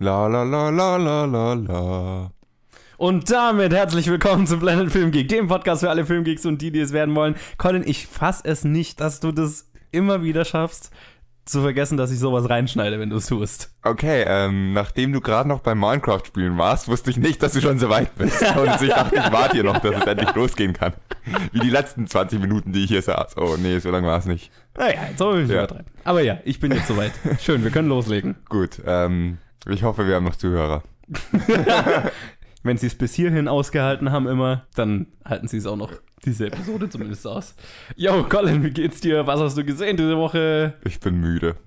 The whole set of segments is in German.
La la la la la la la. Und damit herzlich willkommen zum Planet Film Geek, dem Podcast für alle Filmgeeks und die, die es werden wollen. Colin, ich fass es nicht, dass du das immer wieder schaffst, zu vergessen, dass ich sowas reinschneide, wenn du es tust. Okay, ähm, nachdem du gerade noch beim Minecraft spielen warst, wusste ich nicht, dass du schon so weit bist. Und ich dachte, ich warte hier noch, dass es endlich losgehen kann. Wie die letzten 20 Minuten, die ich hier saß. Oh nee, so lange war es nicht. Naja, jetzt soll ich Ja. übertreiben. Aber ja, ich bin jetzt soweit. Schön, wir können loslegen. Gut, ähm, ich hoffe, wir haben noch Zuhörer. Wenn sie es bis hierhin ausgehalten haben immer, dann halten sie es auch noch diese Episode zumindest aus. Yo, Colin, wie geht's dir? Was hast du gesehen diese Woche? Ich bin müde.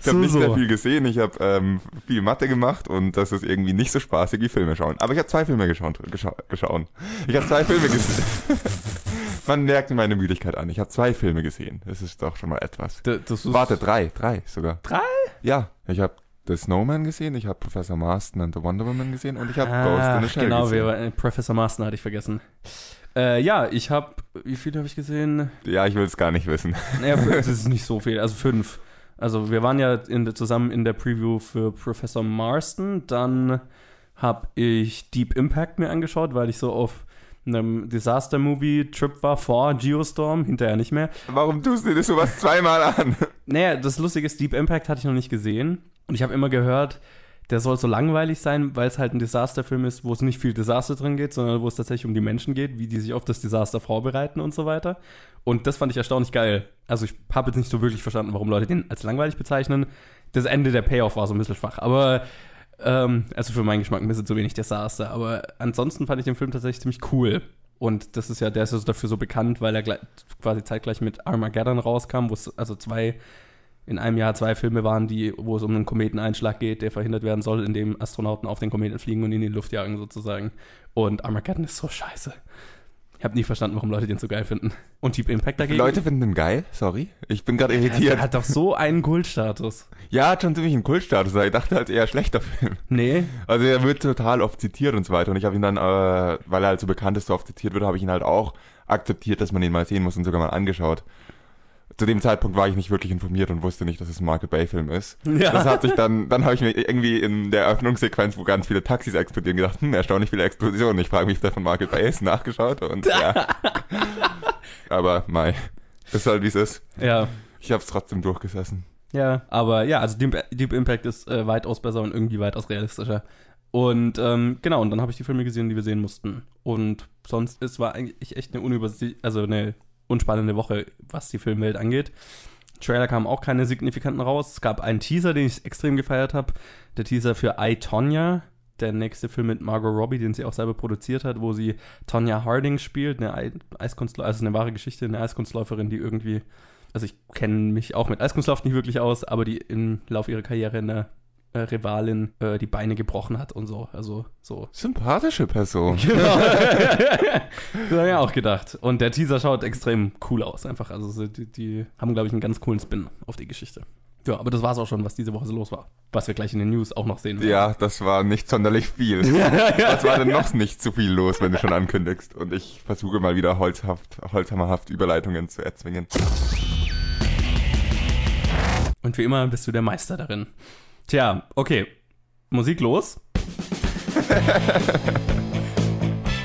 Ich habe So, nicht sehr viel gesehen. Ich habe ähm, viel Mathe gemacht und das ist irgendwie nicht so spaßig wie Filme schauen. Aber ich habe zwei Filme geschaut. Gescha geschaut. Ich habe zwei Filme gesehen. Man merkt meine Müdigkeit an. Ich habe zwei Filme gesehen. Das ist doch schon mal etwas. D das ist Warte, drei, drei sogar. Drei? Ja, ich habe The Snowman gesehen, ich habe Professor Marston and the Wonder Woman gesehen und ich habe Ah, Ghost in the Shell genau, gesehen. äh, Professor Marston hatte ich vergessen. Äh, ja, ich habe, wie viele habe ich gesehen? Ja, ich will es gar nicht wissen. Naja, es ist nicht so viel, also fünf. Also wir waren ja in zusammen in der Preview für Professor Marston. Dann habe ich Deep Impact mir angeschaut, weil ich so auf einem Disaster-Movie-Trip war vor Geostorm, hinterher nicht mehr. Warum tust du dir sowas zweimal an? Naja, das Lustige ist, Deep Impact hatte ich noch nicht gesehen. Und ich habe immer gehört, der soll so langweilig sein, weil es halt ein Desasterfilm ist, wo es nicht viel Desaster drin geht, sondern wo es tatsächlich um die Menschen geht, wie die sich auf das Desaster vorbereiten und so weiter. Und das fand ich erstaunlich geil. Also ich habe jetzt nicht so wirklich verstanden, warum Leute den als langweilig bezeichnen. Das Ende der Payoff war so ein bisschen schwach. Aber, ähm, also für meinen Geschmack ein bisschen zu wenig Desaster. Aber ansonsten fand ich den Film tatsächlich ziemlich cool. Und das ist ja, der ist ja so dafür so bekannt, weil er quasi zeitgleich mit Armageddon rauskam, wo es also zwei in einem Jahr zwei Filme waren, die, wo es um einen Kometeneinschlag geht, der verhindert werden soll, indem Astronauten auf den Kometen fliegen und ihn in die Luft jagen sozusagen. Und Armageddon ist so scheiße. Ich habe nie verstanden, warum Leute den so geil finden. Und Deep Impact dagegen. Leute finden den geil, sorry. Ich bin gerade irritiert. der hat doch so einen Kultstatus. Ja, hat schon ziemlich einen Kultstatus, aber ich dachte halt eher schlechter Film. Nee. Also er wird total oft zitiert und so weiter. Und ich habe ihn dann, äh, weil er halt so bekannt ist, so oft zitiert wird, habe ich ihn halt auch akzeptiert, dass man ihn mal sehen muss und sogar mal angeschaut. Zu dem Zeitpunkt war ich nicht wirklich informiert und wusste nicht, dass es ein Michael Bay Film ist. Ja. Das hat sich dann, dann habe ich mir irgendwie in der Eröffnungssequenz, wo ganz viele Taxis explodieren, gedacht, hm, erstaunlich viele Explosionen. Ich frage mich, ob der von Michael Bay ist, nachgeschaut und ja. Aber mei, ist halt wie es ist. Ja. Ich habe es trotzdem durchgesessen. Ja, aber ja, also Deep, Deep Impact ist äh, weitaus besser und irgendwie weitaus realistischer. Und ähm, genau, und dann habe ich die Filme gesehen, die wir sehen mussten. Und sonst, es war eigentlich echt eine unübersichtliche, also eine unspannende Woche, was die Filmwelt angeht. Trailer kamen auch keine signifikanten raus. Es gab einen Teaser, den ich extrem gefeiert habe. Der Teaser für I, Tonya, der nächste Film mit Margot Robbie, den sie auch selber produziert hat, wo sie Tonya Harding spielt, eine Ei- Eiskunstläuferin, also eine wahre Geschichte, eine Eiskunstläuferin, die irgendwie, also ich kenne mich auch mit Eiskunstlauf nicht wirklich aus, aber die im Lauf ihrer Karriere eine äh, Rivalin äh, die Beine gebrochen hat und so, also so. Sympathische Person. Genau. das habe ich auch gedacht. Und der Teaser schaut extrem cool aus, einfach. Also so, die, die haben, glaube ich, einen ganz coolen Spin auf die Geschichte. Ja, aber das war es auch schon, was diese Woche so los war. Was wir gleich in den News auch noch sehen werden. Ja, das war nicht sonderlich viel. Was war denn noch nicht zu viel los, wenn du schon ankündigst? Und ich versuche mal wieder holzhaft, holzhammerhaft Überleitungen zu erzwingen. Und wie immer bist du der Meister darin. Tja, okay. Musik los.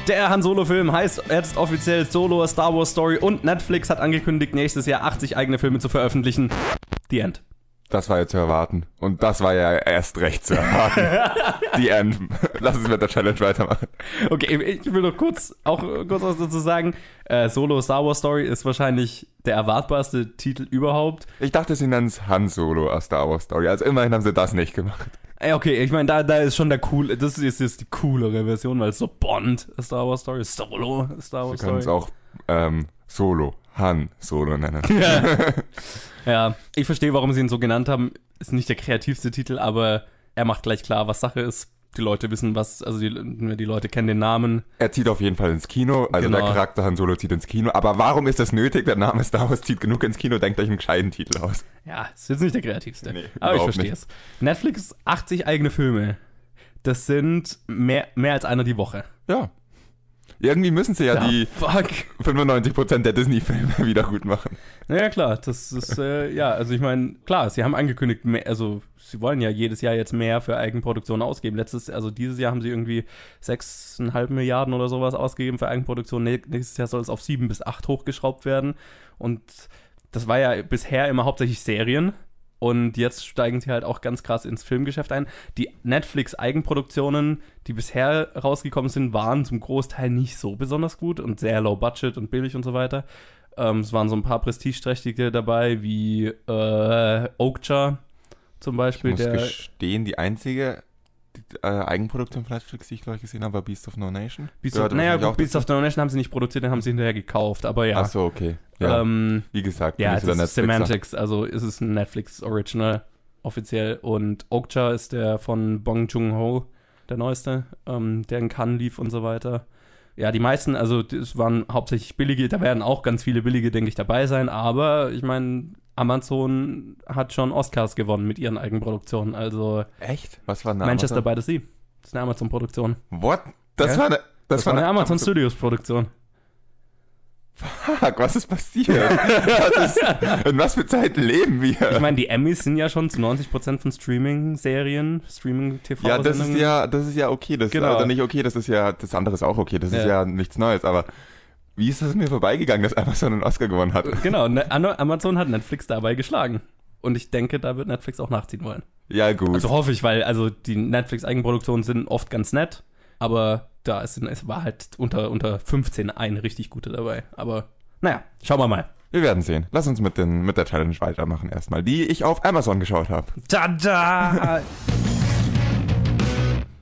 Der Han Solo-Film heißt jetzt offiziell Solo A Star Wars Story und Netflix hat angekündigt, nächstes Jahr 80 eigene Filme zu veröffentlichen. The End. Das war ja zu erwarten. Und das war ja erst recht zu erwarten. Die End. Lass uns mit der Challenge weitermachen. Okay, ich will noch kurz auch kurz was dazu sagen. Äh, Solo Star Wars Story ist wahrscheinlich der erwartbarste Titel überhaupt. Ich dachte, sie nennen es Han Solo a Star Wars Story. Also immerhin haben sie das nicht gemacht. Ey, okay, ich meine, da, da ist schon der coole, das ist jetzt die coolere Version, weil es so Bond Star Wars Story, Solo Star Sie Wars können Story. es auch ähm, Solo, Han Solo nennen. Ja. ja, ich verstehe, warum sie ihn so genannt haben. Ist nicht der kreativste Titel, aber er macht gleich klar, was Sache ist. Die Leute wissen, was, also die, die Leute kennen den Namen. Er zieht auf jeden Fall ins Kino, also Genau. der Charakter Han Solo zieht ins Kino. Aber warum ist das nötig? Der Name Star Wars zieht genug ins Kino, denkt euch einen gescheiten Titel aus. Ja, ist jetzt nicht der kreativste. Nee, aber ich verstehe nicht. es. Netflix 80 eigene Filme. Das sind mehr, mehr als einer die Woche. Ja. Irgendwie müssen sie ja, Ja, die fuck. 95% der Disney-Filme wieder gut machen. Naja, klar, das ist, äh, ja, also ich meine, klar, sie haben angekündigt, mehr, also sie wollen ja jedes Jahr jetzt mehr für Eigenproduktion ausgeben. Letztes, also dieses Jahr haben sie irgendwie 6,5 Milliarden oder sowas ausgegeben für Eigenproduktion. Nä- Nächstes Jahr soll es auf 7 bis 8 hochgeschraubt werden. Und das war ja bisher immer hauptsächlich Serien. Und jetzt steigen sie halt auch ganz krass ins Filmgeschäft ein. Die Netflix-Eigenproduktionen, die bisher rausgekommen sind, waren zum Großteil nicht so besonders gut und sehr low budget und billig und so weiter. Ähm, es waren so ein paar prestigeträchtige dabei, wie äh, Oakja zum Ich Beispiel. muss Der, gestehen, die einzige äh, Eigenproduktion von Netflix, die ich glaube ich gesehen habe, war Beast of No Nation. Beast of, naja, gut, Beast of the Nation haben sie nicht produziert, den haben sie hinterher gekauft, aber ja. Ach so, okay. Ja, ähm, wie gesagt, ja, bin es ist Netflixer. Semantics, also ist es ein Netflix Original offiziell und Okja ist der von Bong Joon-ho, der neueste, ähm, der in Cannes lief und so weiter. Ja, die meisten, also es waren hauptsächlich billige, da werden auch ganz viele billige, denke ich, dabei sein, aber ich meine, Amazon hat schon Oscars gewonnen mit ihren Eigenproduktionen, also Echt? Was war eine Manchester Amazon? by the Sea. Das ist eine Amazon-Produktion. What? Das Ja? war eine... Das, war eine Amazon Studios-Produktion. Fuck, was ist passiert? was ist, in was für Zeiten leben wir? Ich meine, die Emmys sind ja schon zu 90% von Streaming-Serien, Streaming-TV. ja, das ist ja, das ist ja okay. Das Genau. ist also nicht okay, das ist ja, das andere ist auch okay. Das ist Ja. ja nichts Neues, aber wie ist das mir vorbeigegangen, dass Amazon einen Oscar gewonnen hat? Genau, ne, Amazon hat Netflix dabei geschlagen. Und ich denke, da wird Netflix auch nachziehen wollen. Ja, gut. Also hoffe ich, weil also die Netflix-Eigenproduktionen sind oft ganz nett, aber da ist, es war halt unter, unter 15 eine richtig gute dabei. Aber naja, schauen wir mal. wir werden sehen. Lass uns mit, den, mit der Challenge weitermachen erstmal, die ich auf Amazon geschaut habe. Tada!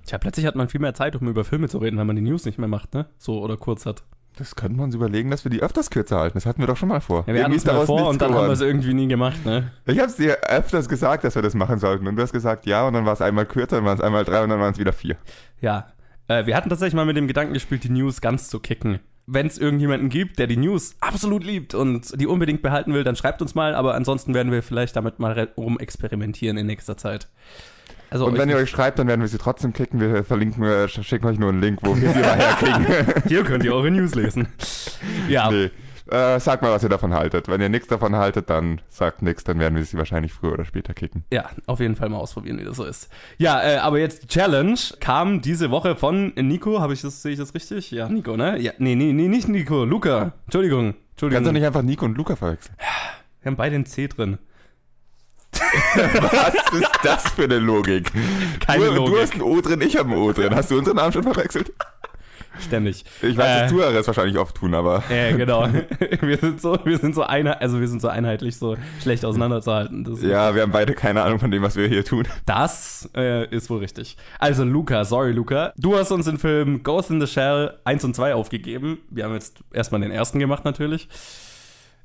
Tja, plötzlich hat man viel mehr Zeit, um über Filme zu reden, wenn man die News nicht mehr macht, ne? So oder kurz hat. Das könnten wir uns überlegen, dass wir die öfters kürzer halten. Das hatten wir doch schon mal vor. Ja, wir hatten Irgendwie es mal daraus vor und dann haben wir es irgendwie nie gemacht, ne? Ich habe es dir öfters gesagt, dass wir das machen sollten. Und du hast gesagt, ja, und dann war es einmal kürzer, dann waren es einmal drei und dann waren es wieder vier. Ja, äh, wir hatten tatsächlich mal mit dem Gedanken gespielt, die News ganz zu kicken. Wenn es irgendjemanden gibt, der die News absolut liebt und die unbedingt behalten will, dann schreibt uns mal, aber ansonsten werden wir vielleicht damit mal re- rumexperimentieren in nächster Zeit. Also Und wenn ihr euch schreibt, dann werden wir sie trotzdem kicken. Wir verlinken, wir schicken euch nur einen Link, wo wir sie mal herkriegen. hier könnt ihr eure News lesen. ja, nee. Äh, sagt mal, was ihr davon haltet. Wenn ihr nichts davon haltet, dann sagt nichts, dann werden wir sie wahrscheinlich früher oder später kicken. ja, auf jeden Fall mal ausprobieren, wie das so ist. Ja, äh, aber jetzt die Challenge kam diese Woche von Nico, habe ich das sehe ich das richtig? Ja, Nico, ne? Ja, nee, nee, nee, nicht Nico, Luca. Entschuldigung. Du Entschuldigung. kannst doch nicht einfach Nico und Luca verwechseln. Wir haben beide ein C drin. Was ist das für eine Logik? Keine du, Logik. du hast ein O drin, ich habe ein O drin. Hast du unseren Namen schon verwechselt? Ständig. Ich weiß, Äh, dass Zuhörer es wahrscheinlich oft tun, aber Ja, genau. wir sind so, wir sind so einheit, also wir sind so einheitlich so schlecht auseinanderzuhalten. Das, ja, wir haben beide keine Ahnung von dem, was wir hier tun. das äh, ist wohl richtig. Also Luca, sorry Luca, du hast uns den Film Ghost in the Shell 1 und 2 aufgegeben. Wir haben jetzt erstmal den ersten gemacht natürlich.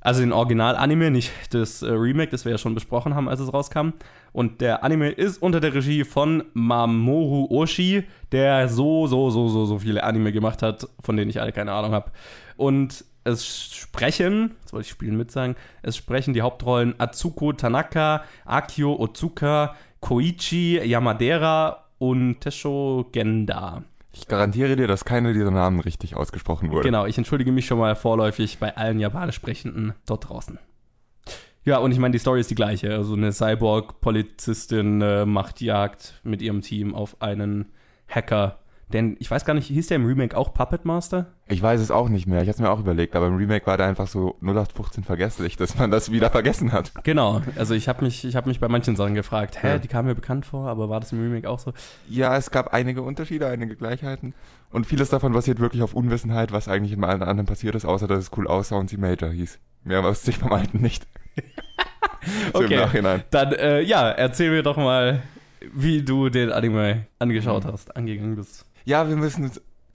Also den Original-Anime, nicht das äh, Remake, das wir ja schon besprochen haben, als es rauskam. Und der Anime ist unter der Regie von Mamoru Oshii, der so, so, so, so, so viele Anime gemacht hat, von denen ich alle keine Ahnung habe. Und es sprechen, jetzt wollte ich spielen mit sagen, es sprechen die Hauptrollen Atsuko Tanaka, Akio Otsuka, Koichi Yamadera und Tesho Genda. Ich garantiere dir, dass keiner dieser Namen richtig ausgesprochen wurde. Genau, ich entschuldige mich schon mal vorläufig bei allen Japanisch Sprechenden dort draußen. Ja, und ich meine, die Story ist die gleiche. Also eine Cyborg-Polizistin äh, macht Jagd mit ihrem Team auf einen Hacker. Denn ich weiß gar nicht, hieß der im Remake auch Puppet Master? Ich weiß es auch nicht mehr. Ich hatte es mir auch überlegt, aber im Remake war der einfach so 0815 vergesslich, dass man das wieder vergessen hat. Genau, also ich habe mich, ich hab mich bei manchen Sachen gefragt, hä, Ja. die kamen mir bekannt vor, aber war das im Remake auch so? Ja, es gab einige Unterschiede, einige Gleichheiten. Und vieles davon basiert wirklich auf Unwissenheit, was eigentlich in allen anderen passiert ist, außer dass es cool aussah und sie Major hieß. Mehr wusste ich vom Alten nicht. so Okay. im Nachhinein. Dann, äh, ja, erzähl mir doch mal, wie du den Anime angeschaut hast, angegangen bist. Ja, wir müssen,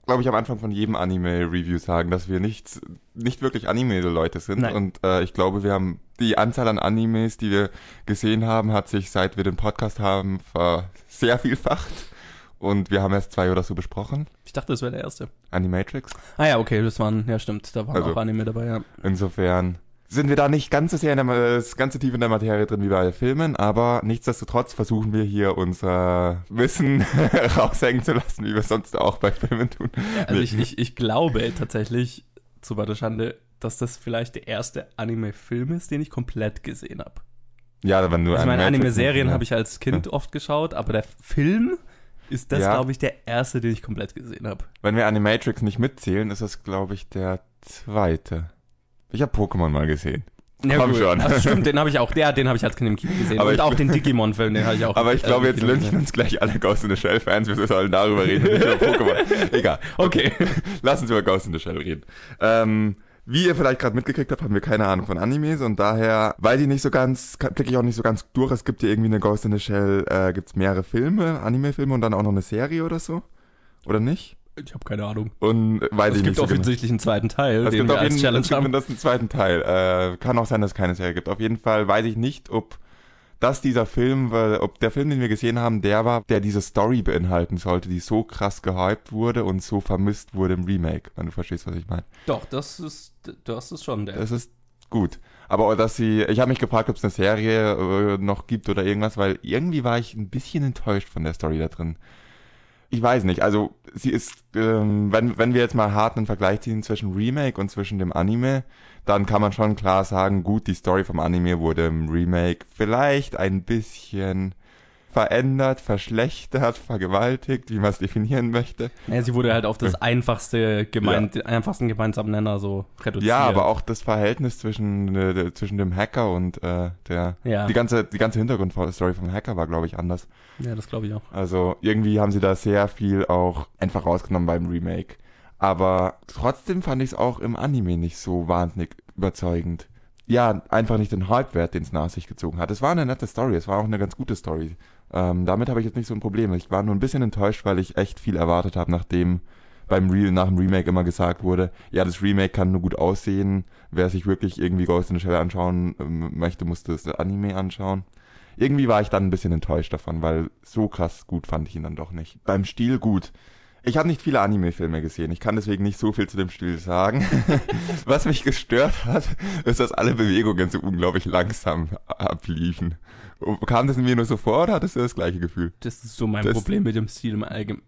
glaube ich, am Anfang von jedem Anime-Review sagen, dass wir nicht, nicht wirklich Anime-Leute sind. Nein. Und äh, ich glaube, wir haben die Anzahl an Animes, die wir gesehen haben, hat sich, seit wir den Podcast haben, ver sehr vielfacht. Und wir haben erst zwei oder so besprochen. Ich dachte, das wäre der erste. Animatrix. Ah ja, okay, das waren, ja stimmt, da waren Also- auch Anime dabei, ja. Insofern sind wir da nicht ganz so sehr in der, ganz so tief in der Materie drin wie bei Filmen, aber nichtsdestotrotz versuchen wir hier unser Wissen raushängen zu lassen, wie wir es sonst auch bei Filmen tun. Also ich, ich, ich glaube tatsächlich, zu meiner Schande, dass das vielleicht der erste Anime-Film ist, den ich komplett gesehen habe. Ja, wenn du Ich meine, Animatrix- Anime-Serien ja. habe ich als Kind oft geschaut, aber der Film ist das, Ja. glaube ich, der erste, den ich komplett gesehen habe. Wenn wir Animatrix nicht mitzählen, ist das, glaube ich, der zweite. Ich habe Pokémon mal gesehen. Komm schon. Ach, stimmt, den habe ich auch, der, den habe ich als Kind im Kino gesehen. Aber Und ich- auch den Digimon-Film, den habe ich auch Aber ich glaube, jetzt gesehen. uns gleich alle Ghost in the Shell-Fans. Wir sollen darüber reden, nicht über Pokémon. Egal. Okay. Lass uns über Ghost in the Shell reden. Ähm, wie ihr vielleicht gerade mitgekriegt habt, haben wir keine Ahnung von Animes und daher weiß ich nicht so ganz, blicke ich auch nicht so ganz durch. Es gibt ja irgendwie eine Ghost in the Shell, äh, gibt's mehrere Filme, Anime-Filme und dann auch noch eine Serie oder so. Oder nicht? Ich habe keine Ahnung. Und äh, weiß Es ich gibt nicht so genau. offensichtlich einen zweiten Teil, Es gibt auf jeden Challenge es gibt das einen zweiten Teil. Äh, kann auch sein, dass es keine Serie gibt. Auf jeden Fall weiß ich nicht, ob das dieser Film, weil, ob der Film, den wir gesehen haben, der war, der diese Story beinhalten sollte, die so krass gehypt wurde und so vermisst wurde im Remake, wenn du verstehst, was ich meine. Doch, das ist, das ist schon der. Das ist gut. Aber auch, dass sie, ich habe mich gefragt, ob es eine Serie äh, noch gibt oder irgendwas, weil irgendwie war ich ein bisschen enttäuscht von der Story da drin. Ich weiß nicht, also sie ist, ähm, wenn, wenn wir jetzt mal hart einen Vergleich ziehen zwischen Remake und zwischen dem Anime, dann kann man schon klar sagen, gut, die Story vom Anime wurde im Remake vielleicht ein bisschen verändert, verschlechtert, vergewaltigt, wie man es definieren möchte. Ja, sie wurde halt auf das einfachste gemein, den einfachsten gemeinsamen Nenner so reduziert. Ja, aber auch das Verhältnis zwischen, äh, zwischen dem Hacker und äh, der, Ja. die ganze, die ganze Hintergrundstory vom Hacker war, glaube ich, anders. Ja, das glaube ich auch. Also irgendwie haben sie da sehr viel auch einfach rausgenommen beim Remake. Aber trotzdem fand ich es auch im Anime nicht so wahnsinnig überzeugend. Ja, einfach nicht den Hype-Wert, den es nach sich gezogen hat. Es war eine nette Story, es war auch eine ganz gute Story. Ähm, damit habe ich jetzt nicht so ein Problem. Ich war nur ein bisschen enttäuscht, weil ich echt viel erwartet habe, nachdem beim Re nach dem Remake immer gesagt wurde, ja, das Remake kann nur gut aussehen. Wer sich wirklich irgendwie Ghost in the Shell anschauen ähm, möchte, musste das Anime anschauen. Irgendwie war ich dann ein bisschen enttäuscht davon, weil so krass gut fand ich ihn dann doch nicht. Beim Stil gut. Ich habe nicht viele Anime-Filme gesehen. Ich kann deswegen nicht so viel zu dem Stil sagen. Was mich gestört hat, ist, dass alle Bewegungen so unglaublich langsam abliefen. Kam das in mir nur so vor oder hattest du das gleiche Gefühl? Das ist so mein Das- Problem mit dem Stil im Allgemeinen.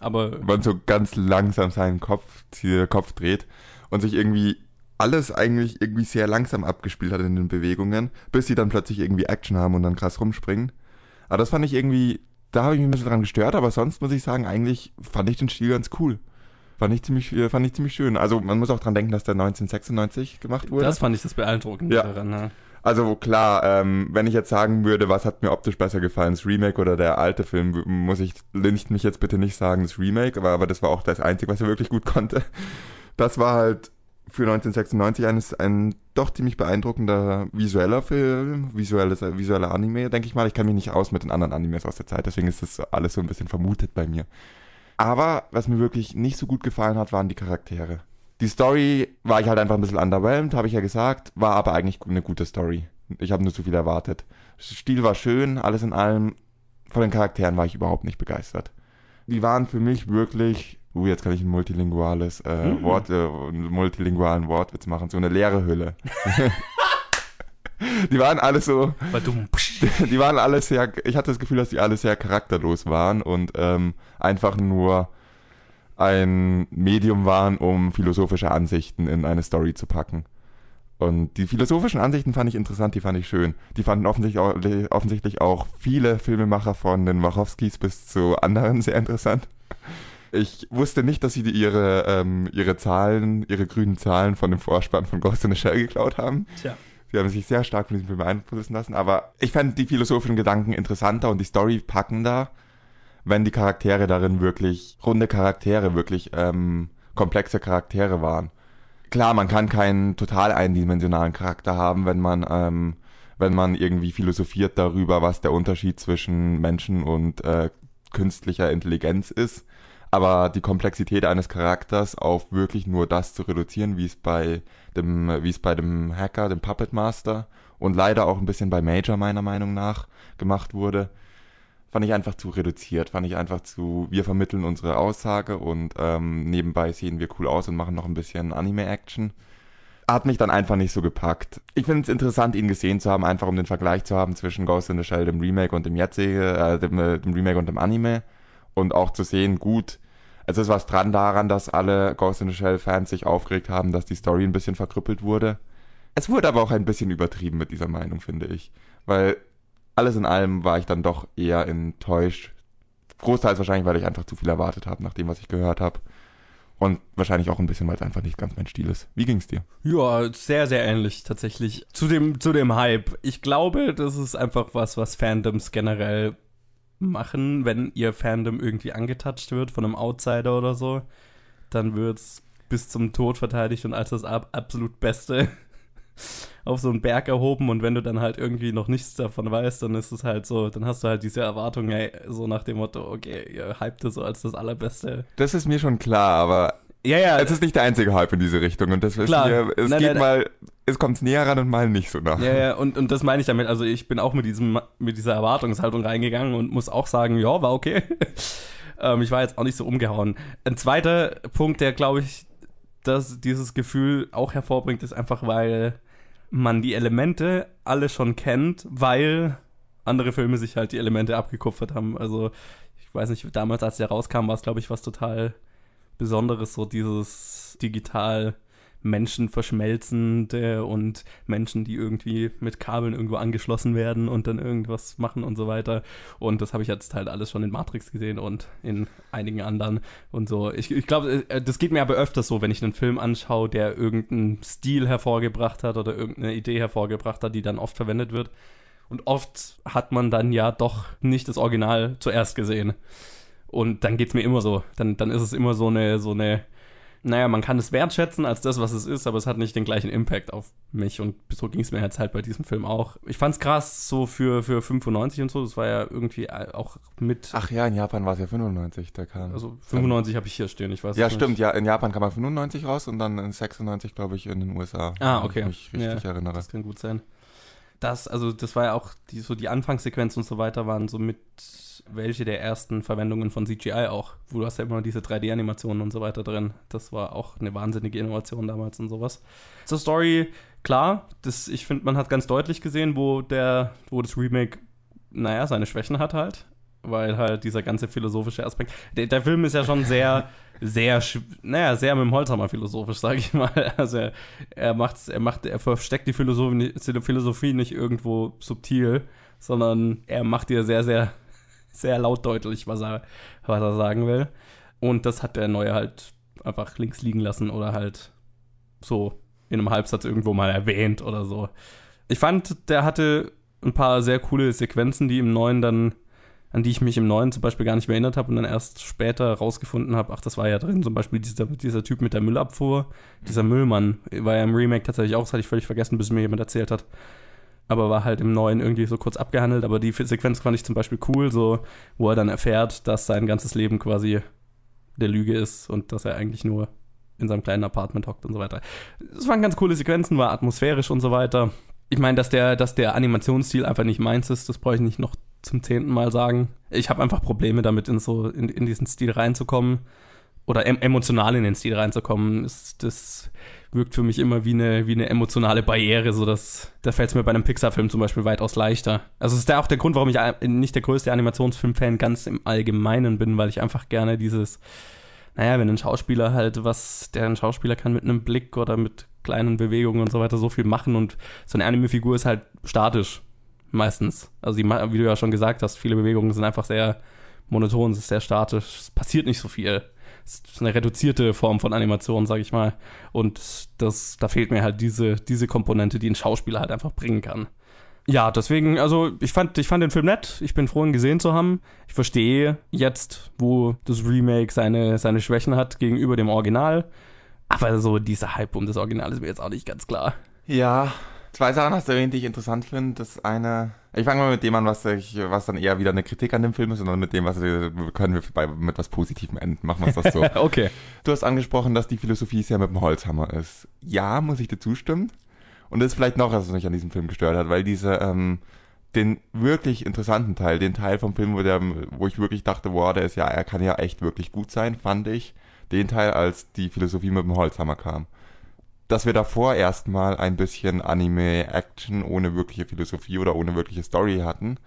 Aber man so ganz langsam seinen Kopf, Kopf dreht und sich irgendwie alles eigentlich irgendwie sehr langsam abgespielt hat in den Bewegungen, bis sie dann plötzlich irgendwie Action haben und dann krass rumspringen. Aber das fand ich irgendwie, da habe ich mich ein bisschen dran gestört, aber sonst muss ich sagen, eigentlich fand ich den Stil ganz cool. Fand ich ziemlich, äh, fand ich ziemlich schön. Also man muss auch dran denken, dass der 1996 gemacht wurde. das fand ich das Beeindruckende Ja. daran. Ja. Also klar, ähm, wenn ich jetzt sagen würde, was hat mir optisch besser gefallen, das Remake oder der alte Film, muss ich nicht mich jetzt bitte nicht sagen, das Remake, aber, aber das war auch das Einzige, was er wirklich gut konnte. Das war halt für 1996 eines, ein doch ziemlich beeindruckender visueller Film, visuelles, visueller Anime, denke ich mal. Ich kann mich nicht aus mit den anderen Animes aus der Zeit, deswegen ist das alles so ein bisschen vermutet bei mir. Aber was mir wirklich nicht so gut gefallen hat, waren die Charaktere. Die Story war ich halt einfach ein bisschen underwhelmed, habe ich ja gesagt, war aber eigentlich eine gute Story. Ich habe nur zu viel erwartet. Stil war schön, alles in allem. Von den Charakteren war ich überhaupt nicht begeistert. Die waren für mich wirklich, uh, jetzt kann ich ein multilinguales äh, Mhm. Wort, äh, einen multilingualen Wortwitz machen, so eine leere Hülle. die waren alle so, die waren alle sehr, ich hatte das Gefühl, dass die alle sehr charakterlos waren und ähm, einfach nur ein Medium waren, um philosophische Ansichten in eine Story zu packen. Und die philosophischen Ansichten fand ich interessant, die fand ich schön. Die fanden offensichtlich auch, offensichtlich auch viele Filmemacher von den Wachowskis bis zu anderen sehr interessant. Ich wusste nicht, dass sie die ihre, ähm, ihre Zahlen, ihre grünen Zahlen von dem Vorspann von Ghost in the Shell geklaut haben. Tja. Sie haben sich sehr stark von diesem Film beeinflussen lassen, aber ich fand die philosophischen Gedanken interessanter und die Story packender, wenn die Charaktere darin wirklich, runde Charaktere, wirklich ähm, komplexe Charaktere waren. Klar, man kann keinen total eindimensionalen Charakter haben, wenn man, ähm, wenn man irgendwie philosophiert darüber, was der Unterschied zwischen Menschen und äh, künstlicher Intelligenz ist. Aber die Komplexität eines Charakters auf wirklich nur das zu reduzieren, wie es bei dem, wie es bei dem Hacker, dem Puppet Master und leider auch ein bisschen bei Major meiner Meinung nach gemacht wurde, fand ich einfach zu reduziert. Fand ich einfach zu, wir vermitteln unsere Aussage und ähm, nebenbei sehen wir cool aus und machen noch ein bisschen Anime-Action. hat mich dann einfach nicht so gepackt. Ich finde es interessant, ihn gesehen zu haben, einfach um den Vergleich zu haben zwischen Ghost in the Shell, dem Remake und dem jetzigen, äh, dem, äh, dem Remake und dem Anime. Und auch zu sehen, gut, es ist was dran daran, dass alle Ghost in the Shell Fans sich aufgeregt haben, dass die Story ein bisschen verkrüppelt wurde. Es wurde aber auch ein bisschen übertrieben mit dieser Meinung, finde ich. Weil alles in allem war ich dann doch eher enttäuscht. Großteils wahrscheinlich, weil ich einfach zu viel erwartet habe, nach dem, was ich gehört habe. Und wahrscheinlich auch ein bisschen, weil es einfach nicht ganz mein Stil ist. Wie ging's dir? Ja, sehr, sehr ähnlich tatsächlich zu dem, zu dem Hype. Ich glaube, das ist einfach was, was Fandoms generell machen, wenn ihr Fandom irgendwie angetatscht wird von einem Outsider oder so. Dann wird's bis zum Tod verteidigt und als das ab absolut Beste auf so einen Berg erhoben und wenn du dann halt irgendwie noch nichts davon weißt, dann ist es halt so, dann hast du halt diese Erwartung, ey, so nach dem Motto, okay, ihr hypt es so als das Allerbeste. Das ist mir schon klar, aber Ja, ja, es ist nicht der einzige Hype in diese Richtung und das wissen Klar. wir. Es Nein, geht nein, mal, es kommt näher ran und mal nicht so nah. Ja, ja, und, und das meine ich damit. Also ich bin auch mit diesem, mit dieser Erwartungshaltung reingegangen und muss auch sagen, ja, war okay. ähm, ich war jetzt auch nicht so umgehauen. Ein zweiter Punkt, der, glaube ich, dass dieses Gefühl auch hervorbringt, ist einfach, weil man die Elemente alle schon kennt, weil andere Filme sich halt die Elemente abgekupfert haben. Also ich weiß nicht, damals, als der rauskam, war es, glaube ich, was total Besonderes, so dieses digital Menschen verschmelzende und Menschen, die irgendwie mit Kabeln irgendwo angeschlossen werden und dann irgendwas machen und so weiter. Und das habe ich jetzt halt alles schon in Matrix gesehen und in einigen anderen und so. Ich, ich glaube, äh, das geht mir aber öfters so, wenn ich einen Film anschaue, der irgendeinen Stil hervorgebracht hat oder irgendeine Idee hervorgebracht hat, die dann oft verwendet wird. Und oft hat man dann ja doch nicht das Original zuerst gesehen. Und dann geht's mir immer so. Dann, dann ist es immer so eine, so eine, naja, man kann es wertschätzen als das, was es ist, aber es hat nicht den gleichen Impact auf mich. Und so ging es mir jetzt halt bei diesem Film auch. Ich fand's krass, so für, für 95 und so. Das war ja irgendwie auch mit. Ach ja, in Japan war es ja 95, da kam. also 95 habe ich hier stehen, ich weiß ja, es nicht. stimmt, ja, in Japan kam er 95 raus und dann in 96, glaube ich, in den USA. Ah, wenn okay. Ich mich richtig Ja, erinnere. Das kann gut sein. Das, also das war ja auch, die, so die Anfangssequenz und so weiter waren so mit welche der ersten Verwendungen von CGI auch. Wo du hast ja immer diese 3D-Animationen und so weiter drin. Das war auch eine wahnsinnige Innovation damals und sowas. Zur Story, klar, das, ich finde, man hat ganz deutlich gesehen, wo der, wo das Remake, naja, seine Schwächen hat halt. Weil halt dieser ganze philosophische Aspekt. Der, der Film ist ja schon sehr, sehr, naja, sehr mit dem Holzhammer philosophisch, sage ich mal. Also er, er macht's, er macht, er versteckt die Philosophie, Philosophie nicht irgendwo subtil, sondern er macht dir sehr, sehr, sehr laut deutlich, was er, was er sagen will. Und das hat der Neue halt einfach links liegen lassen oder halt so in einem Halbsatz irgendwo mal erwähnt oder so. Ich fand, der hatte ein paar sehr coole Sequenzen, die im Neuen dann, an die ich mich im Neuen zum Beispiel gar nicht mehr erinnert habe und dann erst später rausgefunden habe, ach, das war ja drin, zum Beispiel dieser, dieser Typ mit der Müllabfuhr, dieser Müllmann, war ja im Remake tatsächlich auch, das hatte ich völlig vergessen, bis mir jemand erzählt hat. Aber war halt im Neuen irgendwie so kurz abgehandelt, aber die Sequenz fand ich zum Beispiel cool, so, wo er dann erfährt, dass sein ganzes Leben quasi der Lüge ist und dass er eigentlich nur in seinem kleinen Apartment hockt und so weiter. Es waren ganz coole Sequenzen, war atmosphärisch und so weiter. Ich meine, dass der, dass der Animationsstil einfach nicht meins ist, das brauche ich nicht noch zum zehnten Mal sagen. Ich habe einfach Probleme damit, in so in, in diesen Stil reinzukommen oder em emotional in den Stil reinzukommen. Das, das wirkt für mich immer wie eine, wie eine emotionale Barriere, so dass da fällt es mir bei einem Pixar-Film zum Beispiel weitaus leichter. Also ist da auch der Grund, warum ich a- nicht der größte Animationsfilm-Fan ganz im Allgemeinen bin, weil ich einfach gerne dieses naja, wenn ein Schauspieler halt was, der ein Schauspieler kann mit einem Blick oder mit kleinen Bewegungen und so weiter so viel machen und so eine Anime-Figur ist halt statisch. Meistens. Also, die, wie du ja schon gesagt hast, viele Bewegungen sind einfach sehr monoton, es ist sehr statisch, es passiert nicht so viel. Es ist eine reduzierte Form von Animation, sag ich mal. Und das, da fehlt mir halt diese, diese Komponente, die ein Schauspieler halt einfach bringen kann. Ja, deswegen, also ich fand, ich fand den Film nett. Ich bin froh, ihn gesehen zu haben. Ich verstehe jetzt, wo das Remake seine, seine Schwächen hat gegenüber dem Original. Aber so dieser Hype um das Original ist mir jetzt auch nicht ganz klar. Ja, zwei Sachen hast du erwähnt, die ich interessant finde. Das eine, ich fange mal mit dem an, was, ich, was dann eher wieder eine Kritik an dem Film ist, sondern mit dem, was können wir bei, mit was Positivem enden. Machen wir es das so. okay. Du hast angesprochen, dass die Philosophie sehr mit dem Holzhammer ist. Ja, muss ich dir zustimmen. Und das ist vielleicht noch, was mich an diesem Film gestört hat, weil diese, ähm, den wirklich interessanten Teil, den Teil vom Film, wo, der, wo ich wirklich dachte, wow, der ist ja, er kann ja echt wirklich gut sein, fand ich, den Teil, als die Philosophie mit dem Holzhammer kam. Dass wir davor erstmal ein bisschen Anime-Action ohne wirkliche Philosophie oder ohne wirkliche Story hatten.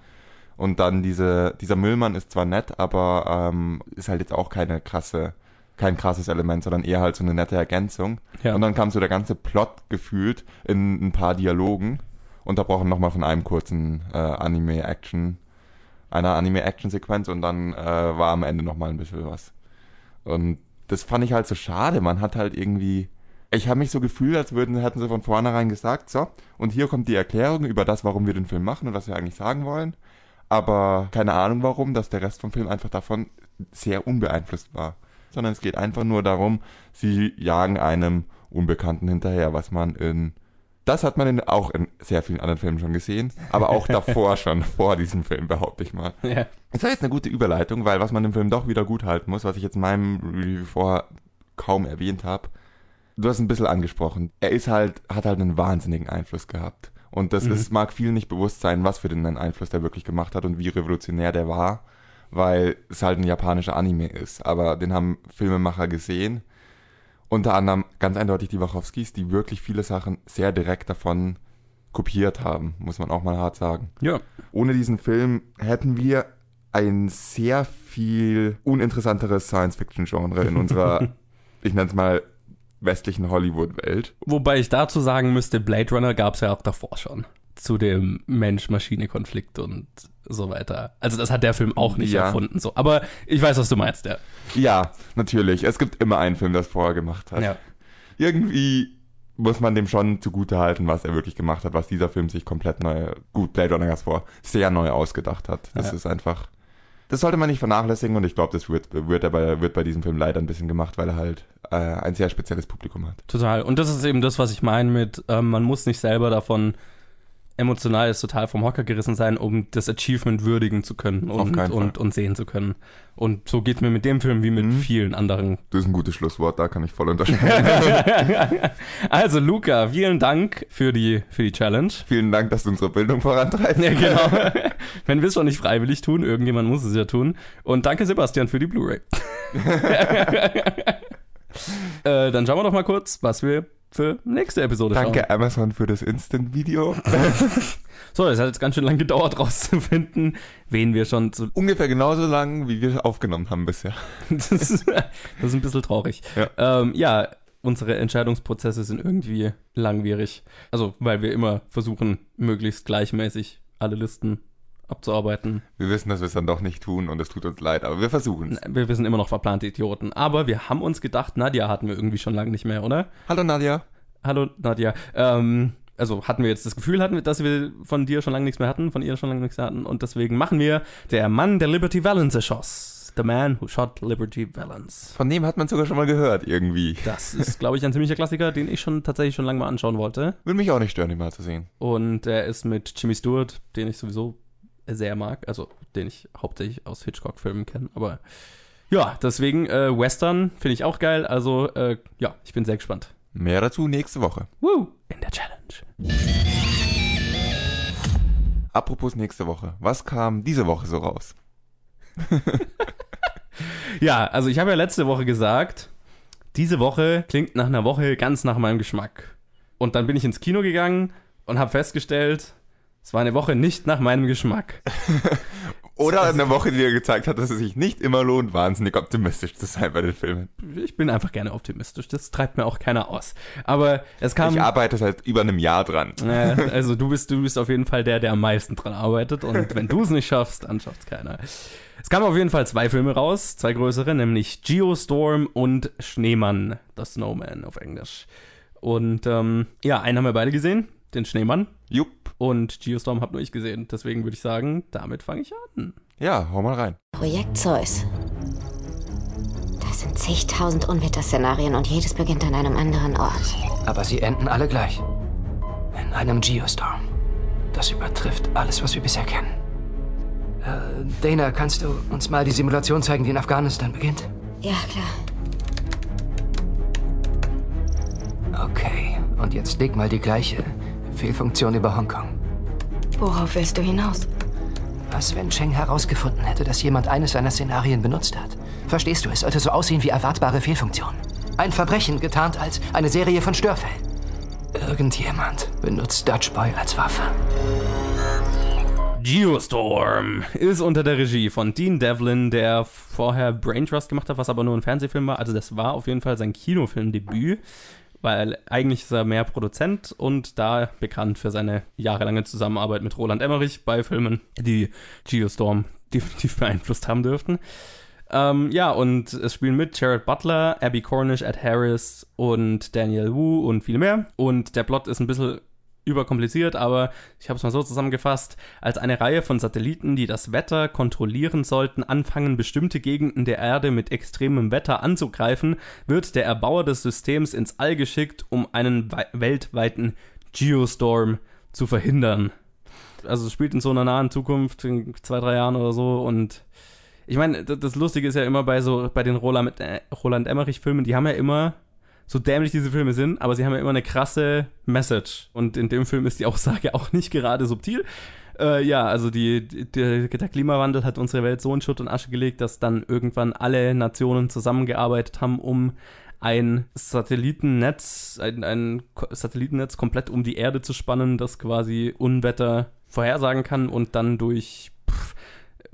Und dann diese, dieser Müllmann ist zwar nett, aber ähm, ist halt jetzt auch keine krasse, kein krasses Element, sondern eher halt so eine nette Ergänzung. Ja. Und dann kam so der ganze Plot gefühlt in ein paar Dialogen, unterbrochen nochmal von einem kurzen äh, Anime-Action, einer Anime-Action-Sequenz und dann äh, war am Ende nochmal ein bisschen was. Und das fand ich halt so schade. Man hat halt irgendwie. Ich habe mich so gefühlt, als würden hätten sie von vornherein gesagt, so, und hier kommt die Erklärung über das, warum wir den Film machen und was wir eigentlich sagen wollen. Aber keine Ahnung warum, dass der Rest vom Film einfach davon sehr unbeeinflusst war. Sondern es geht einfach nur darum, sie jagen einem Unbekannten hinterher, was man in. Das hat man in, auch in sehr vielen anderen Filmen schon gesehen, aber auch davor schon, vor diesem Film, behaupte ich mal. Ja. Das war jetzt eine gute Überleitung, weil was man im Film doch wieder gut halten muss, was ich jetzt in meinem Review vorher kaum erwähnt habe, du hast ein bisschen angesprochen. Er ist halt, hat halt einen wahnsinnigen Einfluss gehabt. Und das Mhm. ist, mag vielen nicht bewusst sein, was für den einen Einfluss der wirklich gemacht hat und wie revolutionär der war, weil es halt ein japanischer Anime ist. Aber den haben Filmemacher gesehen. Unter anderem ganz eindeutig die Wachowskis, die wirklich viele Sachen sehr direkt davon kopiert haben, muss man auch mal hart sagen Ja. ohne diesen Film hätten wir ein sehr viel uninteressanteres Science-Fiction-Genre in unserer, ich nenne es mal, westlichen Hollywood-Welt. Wobei ich dazu sagen müsste, Blade Runner gab es ja auch davor schon. Zu dem Mensch-Maschine-Konflikt und so weiter. Also das hat der Film auch nicht Ja. erfunden. So. Aber ich weiß, was du meinst, ja. Ja, natürlich. Es gibt immer einen Film, der es vorher gemacht hat. ja. Irgendwie muss man dem schon zugutehalten, was er wirklich gemacht hat, was dieser Film sich komplett neu, gut, Blade Runner vor, sehr neu ausgedacht hat. Das Ja. ist einfach, das sollte man nicht vernachlässigen und ich glaube, das wird, wird, er bei, wird bei diesem Film leider ein bisschen gemacht, weil er halt äh, ein sehr spezielles Publikum hat. Total. Und das ist eben das, was ich meine mit, ähm, man muss nicht selber davon emotional ist total vom Hocker gerissen sein, um das Achievement würdigen zu können und, und, und sehen zu können. Und so geht mir mit dem Film wie mit Mhm. vielen anderen. Das ist ein gutes Schlusswort, da kann ich voll unterschreiben. also Luca, vielen Dank für die, für die Challenge. Vielen Dank, dass du unsere Bildung vorantreibst. Ja, genau. Wenn wir es schon nicht freiwillig tun, irgendjemand muss es ja tun. Und danke Sebastian für die Blu-ray. äh, dann schauen wir doch mal kurz, was wir für nächste Episode schauen. Danke Amazon für das Instant-Video. So, es hat jetzt ganz schön lang gedauert, rauszufinden, wen wir schon zu. Ungefähr genauso lang, wie wir aufgenommen haben bisher. das, ist, das ist ein bisschen traurig. Ja. Ähm, ja, unsere Entscheidungsprozesse sind irgendwie langwierig. Also, weil wir immer versuchen, möglichst gleichmäßig alle Listen abzuarbeiten. Wir wissen, dass wir es dann doch nicht tun und es tut uns leid, aber wir versuchen es. Wir, wir sind immer noch verplante Idioten. Aber wir haben uns gedacht, Nadja hatten wir irgendwie schon lange nicht mehr, oder? Hallo Nadja. Hallo, Nadja. Ähm, also hatten wir jetzt das Gefühl, hatten wir, dass wir von dir schon lange nichts mehr hatten, von ihr schon lange nichts mehr hatten. Und deswegen machen wir der Mann, der Liberty Valance erschoss. The Man Who Shot Liberty Valance. Von dem hat man sogar schon mal gehört, irgendwie. Das ist, glaube ich, ein ziemlicher Klassiker, den ich schon tatsächlich schon lange mal anschauen wollte. Würde mich auch nicht stören, ihn mal zu sehen. Und er ist mit Jimmy Stewart, den ich sowieso sehr mag, also den ich hauptsächlich aus Hitchcock-Filmen kenne. Aber ja, deswegen äh, Western finde ich auch geil. Also äh, ja, ich bin sehr gespannt. Mehr dazu nächste Woche. Woo! In der Challenge. Apropos nächste Woche. Was kam diese Woche so raus? Ja, also ich habe ja letzte Woche gesagt, diese Woche klingt nach einer Woche ganz nach meinem Geschmack. Und dann bin ich ins Kino gegangen und habe festgestellt, es war eine Woche nicht nach meinem Geschmack. Oder eine Woche, die dir gezeigt hat, dass es sich nicht immer lohnt, wahnsinnig optimistisch zu sein bei den Filmen. Ich bin einfach gerne optimistisch, das treibt mir auch keiner aus. Aber es kam. Ich arbeite seit über einem Jahr dran. Äh, also du bist, du bist auf jeden Fall der, der am meisten dran arbeitet. Und wenn du es nicht schaffst, dann schafft's keiner. Es kamen auf jeden Fall zwei Filme raus, zwei größere, nämlich Geostorm und Schneemann, The Snowman auf Englisch. Und ähm, ja, einen haben wir beide gesehen, den Schneemann. Jupp. Und Geostorm habe nur ich gesehen. Deswegen würde ich sagen, damit fange ich an. Ja, hau mal rein. Projekt Zeus. Das sind zigtausend Unwetterszenarien und jedes beginnt an einem anderen Ort. Aber sie enden alle gleich. In einem Geostorm. Das übertrifft alles, was wir bisher kennen. Äh, Dana, kannst du uns mal die Simulation zeigen, die in Afghanistan beginnt? Ja, klar. Okay, und jetzt leg mal die gleiche Fehlfunktion über Hongkong. Worauf willst du hinaus? Was, wenn Cheng herausgefunden hätte, dass jemand eines seiner Szenarien benutzt hat? Verstehst du, es sollte so aussehen wie erwartbare Fehlfunktion. Ein Verbrechen getarnt als eine Serie von Störfällen. Irgendjemand benutzt Dutch Boy als Waffe. Geostorm ist unter der Regie von Dean Devlin, der vorher Brain Trust gemacht hat, was aber nur ein Fernsehfilm war. Also das war auf jeden Fall sein Kinofilmdebüt, weil eigentlich ist er mehr Produzent und da bekannt für seine jahrelange Zusammenarbeit mit Roland Emmerich bei Filmen, die Geostorm definitiv beeinflusst haben dürften. Ähm, ja, und es spielen mit Jared Butler, Abby Cornish, Ed Harris und Daniel Wu und viel mehr. Und der Plot ist ein bisschen überkompliziert, aber ich habe es mal so zusammengefasst, als eine Reihe von Satelliten, die das Wetter kontrollieren sollten, anfangen, bestimmte Gegenden der Erde mit extremem Wetter anzugreifen, wird der Erbauer des Systems ins All geschickt, um einen weltweiten Geostorm zu verhindern. Also es spielt in so einer nahen Zukunft, in zwei, drei Jahren oder so und ich meine, das Lustige ist ja immer bei so, bei den Roland, äh, Roland Emmerich-Filmen, die haben ja immer so dämlich diese Filme sind, aber sie haben ja immer eine krasse Message. Und in dem Film ist die Aussage auch nicht gerade subtil. Äh, ja, also die, die, der Klimawandel hat unsere Welt so in Schutt und Asche gelegt, dass dann irgendwann alle Nationen zusammengearbeitet haben, um ein Satellitennetz, ein, ein Satellitennetz komplett um die Erde zu spannen, das quasi Unwetter vorhersagen kann und dann durch pff,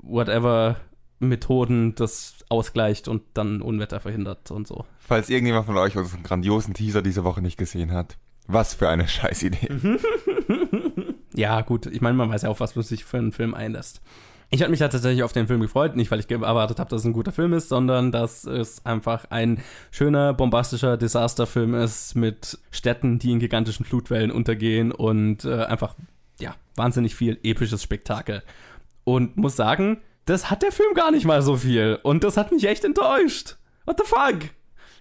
whatever Methoden das ausgleicht und dann Unwetter verhindert und so. Falls irgendjemand von euch unseren grandiosen Teaser diese Woche nicht gesehen hat, was für eine Scheißidee. ja, gut, ich meine, man weiß ja auch, was du sich für einen Film einlässt. Ich hatte mich ja tatsächlich auf den Film gefreut, nicht weil ich erwartet habe, dass es ein guter Film ist, sondern dass es einfach ein schöner, bombastischer Desasterfilm ist mit Städten, die in gigantischen Flutwellen untergehen und äh, einfach, ja, wahnsinnig viel episches Spektakel. Und muss sagen, das hat der Film gar nicht mal so viel. Und das hat mich echt enttäuscht. What the fuck?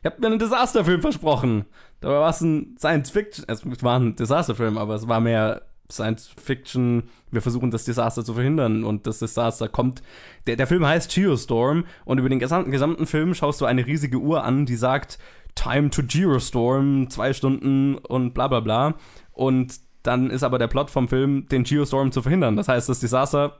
Ihr habt mir einen Desasterfilm versprochen. Dabei war es ein Science-Fiction. Es war ein Desasterfilm, aber es war mehr Science-Fiction. Wir versuchen das Desaster zu verhindern und das Desaster kommt. Der, der Film heißt Geostorm und über den gesamten, gesamten Film schaust du eine riesige Uhr an, die sagt Time to Geostorm, zwei Stunden und bla bla bla. Und dann ist aber der Plot vom Film, den Geostorm zu verhindern. Das heißt, das Desaster,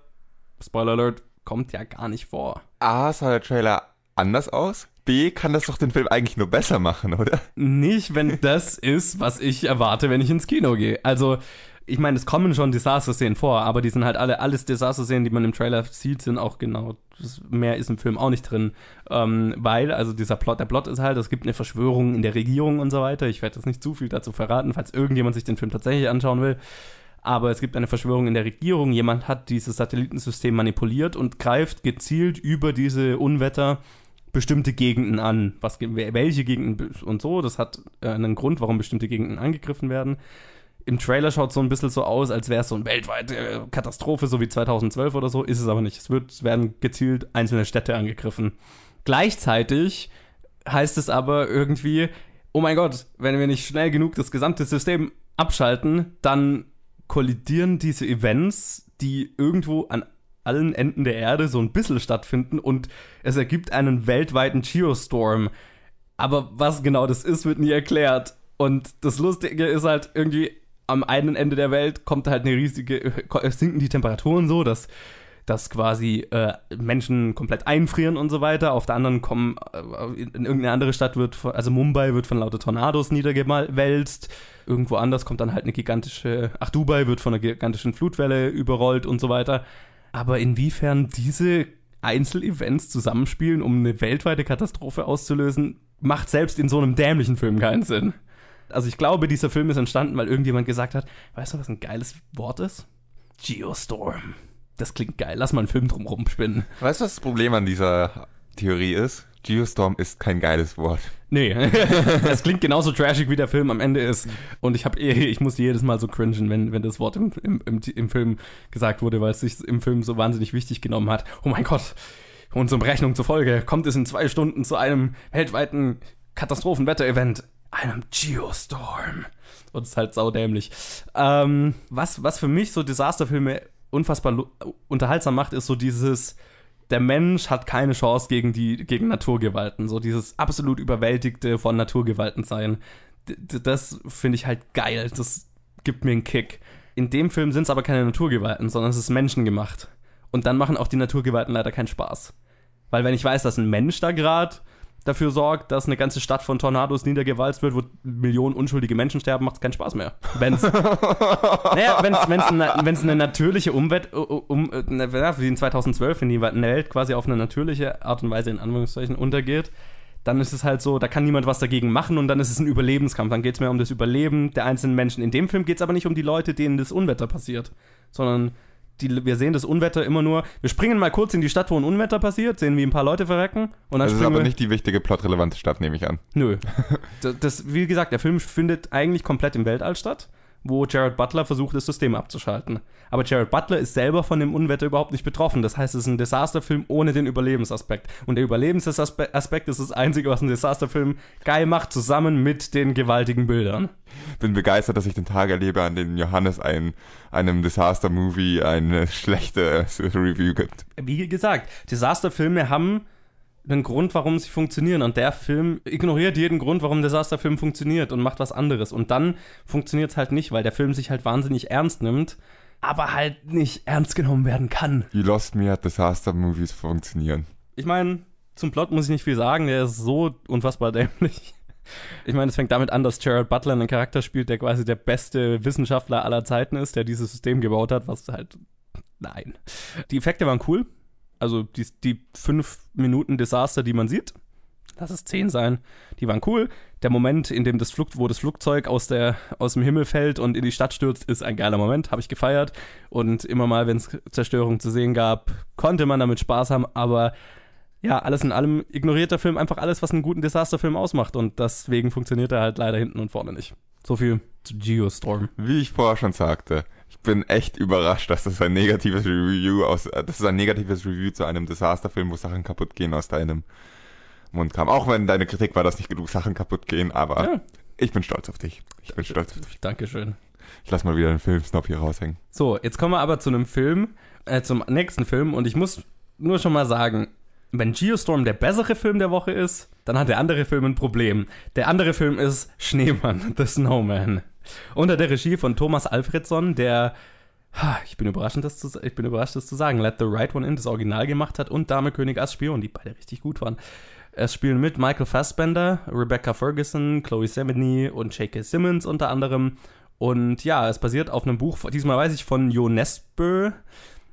Spoiler Alert, kommt ja gar nicht vor. A, sah der Trailer anders aus? B, kann das doch den Film eigentlich nur besser machen, oder? Nicht, wenn das ist, was ich erwarte, wenn ich ins Kino gehe. Also, ich meine, es kommen schon Disaster-Szenen vor, aber die sind halt alle, alles Disaster-Szenen, die man im Trailer sieht, sind auch genau, mehr ist im Film auch nicht drin. Ähm, weil, also dieser Plot, der Plot ist halt, es gibt eine Verschwörung in der Regierung und so weiter. Ich werde jetzt nicht zu viel dazu verraten, falls irgendjemand sich den Film tatsächlich anschauen will aber es gibt eine Verschwörung in der Regierung. Jemand hat dieses Satellitensystem manipuliert und greift gezielt über diese Unwetter bestimmte Gegenden an. Was, welche Gegenden und so, das hat äh, einen Grund, warum bestimmte Gegenden angegriffen werden. Im Trailer schaut es so ein bisschen so aus, als wäre es so eine weltweite Katastrophe, so wie 2012 oder so. Ist es aber nicht. Es, wird, es werden gezielt einzelne Städte angegriffen. Gleichzeitig heißt es aber irgendwie, oh mein Gott, wenn wir nicht schnell genug das gesamte System abschalten, dann kollidieren diese Events, die irgendwo an allen Enden der Erde so ein bisschen stattfinden und es ergibt einen weltweiten Geostorm. Aber was genau das ist, wird nie erklärt. Und das Lustige ist halt irgendwie, am einen Ende der Welt kommt halt eine riesige, sinken die Temperaturen so, dass dass quasi äh, Menschen komplett einfrieren und so weiter. Auf der anderen kommen, äh, in, in irgendeine andere Stadt wird, also Mumbai wird von lauter Tornados niedergewälzt. Irgendwo anders kommt dann halt eine gigantische, ach Dubai wird von einer gigantischen Flutwelle überrollt und so weiter. Aber inwiefern diese Einzelevents zusammenspielen, um eine weltweite Katastrophe auszulösen, macht selbst in so einem dämlichen Film keinen Sinn. Also ich glaube, dieser Film ist entstanden, weil irgendjemand gesagt hat, weißt du, was ein geiles Wort ist? Geostorm das klingt geil, lass mal einen Film drum rumspinnen. Weißt du, was das Problem an dieser Theorie ist? Geostorm ist kein geiles Wort. Nee, es klingt genauso trashig, wie der Film am Ende ist. Und ich habe eh, ich musste jedes Mal so cringen, wenn, wenn das Wort im, im, im, im Film gesagt wurde, weil es sich im Film so wahnsinnig wichtig genommen hat. Oh mein Gott, unsere Berechnung zufolge kommt es in zwei Stunden zu einem weltweiten Katastrophenwetter-Event, einem Geostorm. Und es ist halt saudämlich. Ähm, was, was für mich so Desasterfilme unfassbar unterhaltsam macht, ist so dieses, der Mensch hat keine Chance gegen die, gegen Naturgewalten. So dieses absolut überwältigte von Naturgewalten sein. D das finde ich halt geil. Das gibt mir einen Kick. In dem Film sind es aber keine Naturgewalten, sondern es ist menschengemacht. Und dann machen auch die Naturgewalten leider keinen Spaß. Weil wenn ich weiß, dass ein Mensch da gerade dafür sorgt, dass eine ganze Stadt von Tornados niedergewalzt wird, wo Millionen unschuldige Menschen sterben, macht es keinen Spaß mehr. Wenn's, naja, wenn's, wenn's, eine, wenn's eine natürliche Umwelt, um, wie in 2012, wenn die Welt quasi auf eine natürliche Art und Weise in Anführungszeichen untergeht, dann ist es halt so, da kann niemand was dagegen machen und dann ist es ein Überlebenskampf. Dann geht es mehr um das Überleben der einzelnen Menschen. In dem Film geht es aber nicht um die Leute, denen das Unwetter passiert, sondern die, wir sehen das Unwetter immer nur. Wir springen mal kurz in die Stadt, wo ein Unwetter passiert, sehen, wie ein paar Leute verrecken. Und dann das ist aber nicht die wichtige plotrelevante Stadt, nehme ich an. Nö. das, das, wie gesagt, der Film findet eigentlich komplett im Weltall statt wo Jared Butler versucht, das System abzuschalten. Aber Jared Butler ist selber von dem Unwetter überhaupt nicht betroffen. Das heißt, es ist ein Desasterfilm ohne den Überlebensaspekt. Und der Überlebensaspekt ist das Einzige, was ein Desasterfilm geil macht, zusammen mit den gewaltigen Bildern. Bin begeistert, dass ich den Tag erlebe, an dem Johannes ein, einem Desaster-Movie eine schlechte Review gibt. Wie gesagt, Desasterfilme haben einen Grund, warum sie funktionieren. Und der Film ignoriert jeden Grund, warum der Disaster-Film funktioniert und macht was anderes. Und dann funktioniert es halt nicht, weil der Film sich halt wahnsinnig ernst nimmt, aber halt nicht ernst genommen werden kann. Wie Lost Me hat Disaster-Movies funktionieren. Ich meine, zum Plot muss ich nicht viel sagen, der ist so unfassbar dämlich. Ich meine, es fängt damit an, dass Jared Butler einen Charakter spielt, der quasi der beste Wissenschaftler aller Zeiten ist, der dieses System gebaut hat, was halt. Nein. Die Effekte waren cool. Also die, die fünf Minuten Desaster, die man sieht, lass es zehn sein, die waren cool. Der Moment, in dem das Flug, wo das Flugzeug aus, der, aus dem Himmel fällt und in die Stadt stürzt, ist ein geiler Moment, habe ich gefeiert. Und immer mal, wenn es Zerstörung zu sehen gab, konnte man damit Spaß haben, aber ja, alles in allem ignoriert der Film einfach alles, was einen guten Desasterfilm ausmacht. Und deswegen funktioniert er halt leider hinten und vorne nicht. So viel zu Geostorm. Wie ich vorher schon sagte, ich bin echt überrascht, dass das ein negatives Review aus, äh, das ist ein negatives Review zu einem Desasterfilm, wo Sachen kaputt gehen aus deinem Mund kam. Auch wenn deine Kritik war, dass nicht genug Sachen kaputt gehen, aber ja. ich bin stolz auf dich. Ich bin stolz auf dich. Dankeschön. Ich lass mal wieder den Filmsnob hier raushängen. So, jetzt kommen wir aber zu einem Film, äh, zum nächsten Film und ich muss nur schon mal sagen, wenn Geostorm der bessere Film der Woche ist, dann hat der andere Film ein Problem. Der andere Film ist Schneemann, The Snowman. Unter der Regie von Thomas Alfredson, der ich bin, überrascht, das zu, ich bin überrascht, das zu sagen. Let the Right One In, das Original gemacht hat und Dame König als Spion, die beide richtig gut waren. Es spielen mit Michael Fassbender, Rebecca Ferguson, Chloe Semini und J.K. Simmons unter anderem. Und ja, es basiert auf einem Buch, diesmal weiß ich, von Jo Nesbø,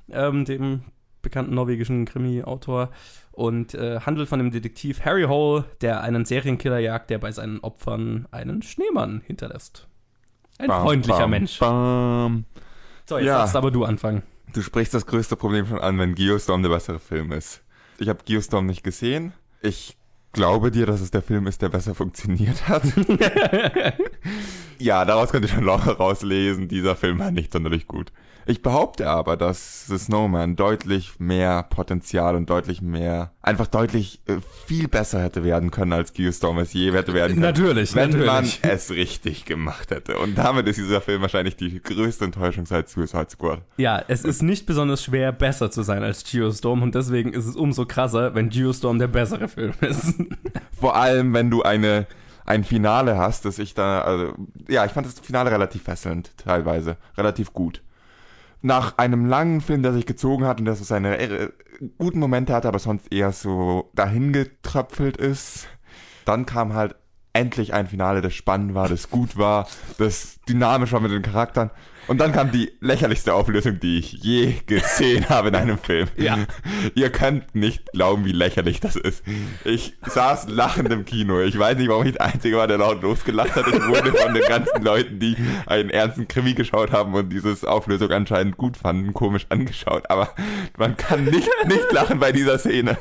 ähm, dem bekannten norwegischen Krimi-Autor. Und äh, handelt von dem Detektiv Harry Hole, der einen Serienkiller jagt, der bei seinen Opfern einen Schneemann hinterlässt. Ein bam, freundlicher bam, Mensch. Bam. So, jetzt ja. darfst aber du anfangen. Du sprichst das größte Problem schon an, wenn Geostorm der bessere Film ist. Ich habe Geostorm nicht gesehen. Ich glaube dir, dass es der Film ist, der besser funktioniert hat. ja, daraus könnt ihr schon rauslesen, dieser Film war nicht sonderlich gut. Ich behaupte aber, dass The Snowman deutlich mehr Potenzial und deutlich mehr, einfach deutlich äh, viel besser hätte werden können, als Geostorm es je hätte werden können. Natürlich, wenn natürlich. man es richtig gemacht hätte. Und damit ist dieser Film wahrscheinlich die größte Enttäuschung seit Suicide Squad. Ja, es ist nicht besonders schwer, besser zu sein als Geostorm und deswegen ist es umso krasser, wenn Geostorm der bessere Film ist. Vor allem, wenn du eine ein Finale hast, dass ich da, also, ja, ich fand das Finale relativ fesselnd, teilweise, relativ gut nach einem langen Film, der sich gezogen hat und der so seine äh, guten Momente hatte, aber sonst eher so dahingetröpfelt ist, dann kam halt endlich ein Finale, das spannend war, das gut war, das dynamisch war mit den Charakteren. Und dann kam die lächerlichste Auflösung, die ich je gesehen habe in einem Film. Ja. Ihr könnt nicht glauben, wie lächerlich das ist. Ich saß lachend im Kino. Ich weiß nicht, warum ich der Einzige war, der laut losgelacht hat. Ich wurde von den ganzen Leuten, die einen ernsten Krimi geschaut haben und dieses Auflösung anscheinend gut fanden, komisch angeschaut. Aber man kann nicht, nicht lachen bei dieser Szene.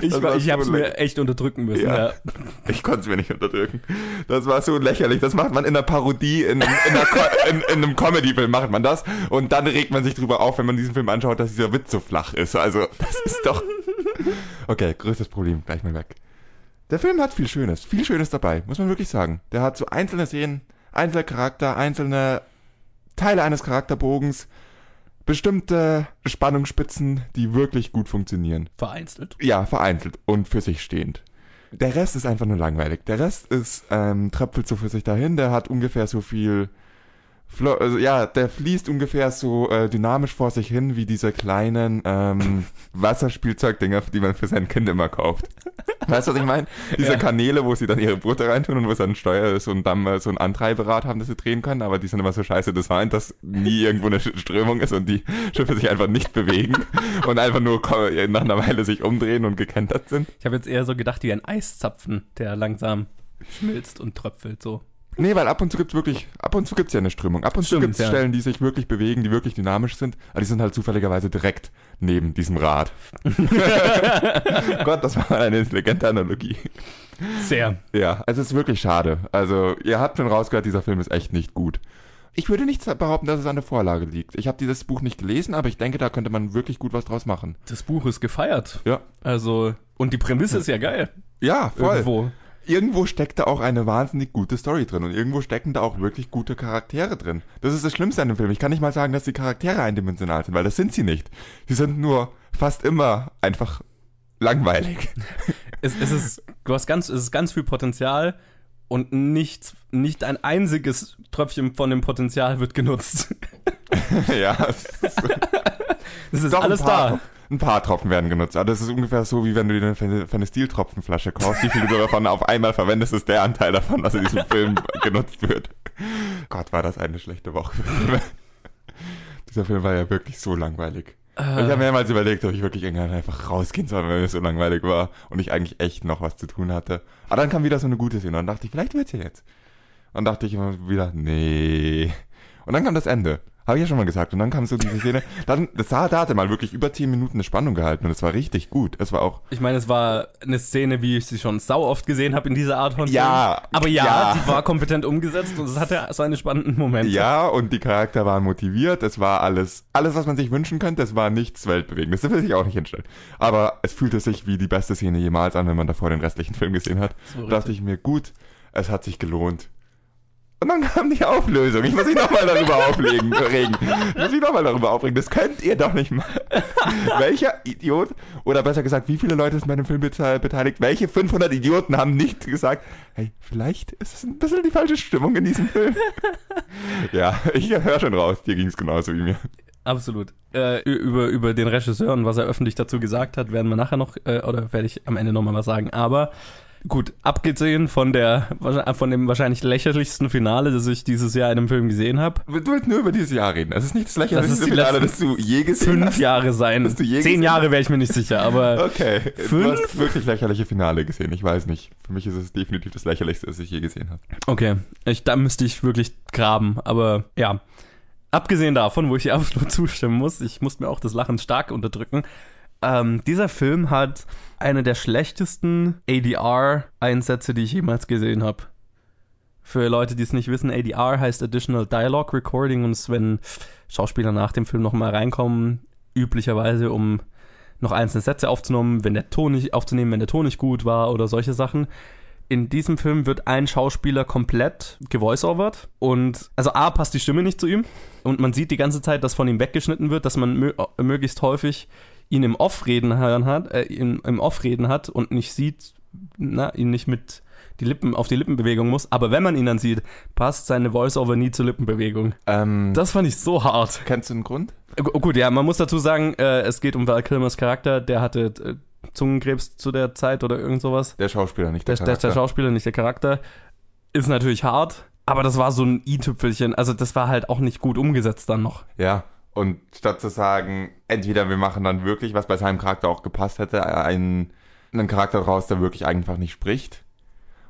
Ich, ich habe es mir echt unterdrücken müssen. Ja. ja. Ich konnte es mir nicht unterdrücken. Das war so lächerlich. Das macht man in einer Parodie, in, in, einer in, in einem Comedy-Film macht man das. Und dann regt man sich drüber auf, wenn man diesen Film anschaut, dass dieser Witz so flach ist. Also, das ist doch... Okay, größtes Problem. Gleich mal weg. Der Film hat viel Schönes. Viel Schönes dabei, muss man wirklich sagen. Der hat so einzelne Szenen, einzelne Charakter, einzelne Teile eines Charakterbogens bestimmte Spannungsspitzen, die wirklich gut funktionieren. Vereinzelt? Ja, vereinzelt und für sich stehend. Der Rest ist einfach nur langweilig. Der Rest ist, ähm, tröpfelt so für sich dahin. Der hat ungefähr so viel also, ja, der fließt ungefähr so äh, dynamisch vor sich hin wie diese kleinen ähm, Wasserspielzeugdinger, die man für sein Kind immer kauft. Weißt du, was ich meine? Diese Ja. Kanäle, wo sie dann ihre Boote reintun und wo dann Steuer ist und dann mal so ein Antreiberad haben, das sie drehen können, aber die sind immer so scheiße designt, dass nie irgendwo eine Strömung ist und die Schiffe sich einfach nicht bewegen und einfach nur nach einer Weile sich umdrehen und gekentert sind. Ich habe jetzt eher so gedacht wie ein Eiszapfen, der langsam schmilzt und tröpfelt so. Nee, weil ab und zu gibt's wirklich, ab und zu gibt's ja eine Strömung. Ab und zu Stimmt, gibt's ja. Stellen, die sich wirklich bewegen, die wirklich dynamisch sind, aber die sind halt zufälligerweise direkt neben diesem Rad. Gott, das war eine intelligente Analogie. Sehr. Ja, es ist wirklich schade. Also, ihr habt schon rausgehört, dieser Film ist echt nicht gut. Ich würde nicht behaupten, dass es an der Vorlage liegt. Ich habe dieses Buch nicht gelesen, aber ich denke, da könnte man wirklich gut was draus machen. Das Buch ist gefeiert. Ja. Also, und die Prämisse ist ja geil. Ja, voll. Irgendwo. Irgendwo steckt da auch eine wahnsinnig gute Story drin und irgendwo stecken da auch wirklich gute Charaktere drin. Das ist das Schlimmste an dem Film. Ich kann nicht mal sagen, dass die Charaktere eindimensional sind, weil das sind sie nicht. Sie sind nur fast immer einfach langweilig. Es, es ist, du hast ganz, es ist ganz viel Potenzial und nichts, nicht ein einziges Tröpfchen von dem Potenzial wird genutzt. ja, es ist Es ist doch alles da. Ein paar Tropfen werden genutzt. Aber das ist ungefähr so, wie wenn du dir eine Fen- Fenestil-Tropfenflasche kaufst. Wie viel du davon auf einmal verwendest, ist der Anteil davon, was in diesem Film genutzt wird. Gott, war das eine schlechte Woche. Dieser Film war ja wirklich so langweilig. Ich habe mehrmals überlegt, ob ich wirklich irgendwann einfach rausgehen soll, weil mir so langweilig war und ich eigentlich echt noch was zu tun hatte. Aber dann kam wieder so eine gute Szene und dann dachte ich, vielleicht wird's ja jetzt. Und dann dachte ich immer wieder, nee. Und dann kam das Ende. Habe ich ja schon mal gesagt. Und dann kam so diese Szene. Dann, das sah, da hatte mal wirklich über 10 Minuten eine Spannung gehalten und es war richtig gut. Es war auch, Ich meine, es war eine Szene, wie ich sie schon sau oft gesehen habe in dieser Art von Ja, Film. Aber ja, ja. die war kompetent umgesetzt und es hatte seine spannenden Momente. ja, und die Charakter waren motiviert. Es war alles, alles, was man sich wünschen könnte. Es war nichts Weltbewegendes. Das will ich auch nicht hinstellen. Aber es fühlte sich wie die beste Szene jemals an, wenn man davor den restlichen Film gesehen hat. Da dachte ich mir, gut, es hat sich gelohnt. Und dann kam die Auflösung. Ich muss mich nochmal darüber aufregen. regen. Ich muss mich nochmal darüber aufregen. Das könnt ihr doch nicht mal. Welcher Idiot, oder besser gesagt, wie viele Leute sind bei dem Film bete- beteiligt? Welche 500 Idioten haben nicht gesagt, hey, vielleicht ist es ein bisschen die falsche Stimmung in diesem Film? ja, ich höre schon raus. Dir ging es genauso wie mir. Absolut. Äh, über, über den Regisseur und was er öffentlich dazu gesagt hat, werden wir nachher noch, äh, oder werde ich am Ende nochmal was sagen. Aber gut, abgesehen von der von dem wahrscheinlich lächerlichsten Finale, das ich dieses Jahr in einem Film gesehen habe, Du willst nur über dieses Jahr reden. Es ist nicht das lächerlichste Das Finale, das du je gesehen fünf hast. Jahre sein. Du Zehn? Jahre wäre ich mir nicht sicher, aber Okay, du Fünf? hast wirklich lächerliche Finale gesehen. Ich weiß nicht. Für mich ist es definitiv das lächerlichste, das ich je gesehen habe. okay. Ich, da müsste ich wirklich graben, aber ja. Abgesehen davon, wo ich dir absolut zustimmen muss, ich muss mir auch das Lachen stark unterdrücken. Ähm, dieser Film hat eine der schlechtesten ADR-Einsätze, die ich jemals gesehen habe. Für Leute, die es nicht wissen, ADR heißt Additional Dialogue Recording und ist, wenn Schauspieler nach dem Film nochmal reinkommen, üblicherweise um noch einzelne Sätze aufzunehmen, wenn der Ton nicht aufzunehmen, wenn der Ton nicht gut war oder solche Sachen. In diesem Film wird ein Schauspieler komplett gevoiceovert und also A passt die Stimme nicht zu ihm und man sieht die ganze Zeit, dass von ihm weggeschnitten wird, dass man mö möglichst häufig ihn im Off-Reden hören hat, äh, im, im Off-Reden hat und nicht sieht, na, ihn nicht mit die Lippen auf die Lippenbewegung muss, aber wenn man ihn dann sieht, passt seine Voice-Over nie zur Lippenbewegung. Ähm, Das fand ich so hart. kennst du einen Grund? Gu- Gut, ja, man muss dazu sagen, äh, es geht um Val Kilmers Charakter, der hatte äh, Zungenkrebs zu der Zeit oder irgend sowas. Der Schauspieler, nicht der, Der, der, der Charakter. Schauspieler, nicht der Charakter. Ist natürlich hart, aber das war so ein i-Tüpfelchen. Also das war halt auch nicht gut umgesetzt dann noch. Ja. Und statt zu sagen, entweder wir machen dann wirklich, was bei seinem Charakter auch gepasst hätte, einen, einen Charakter raus, der wirklich einfach nicht spricht.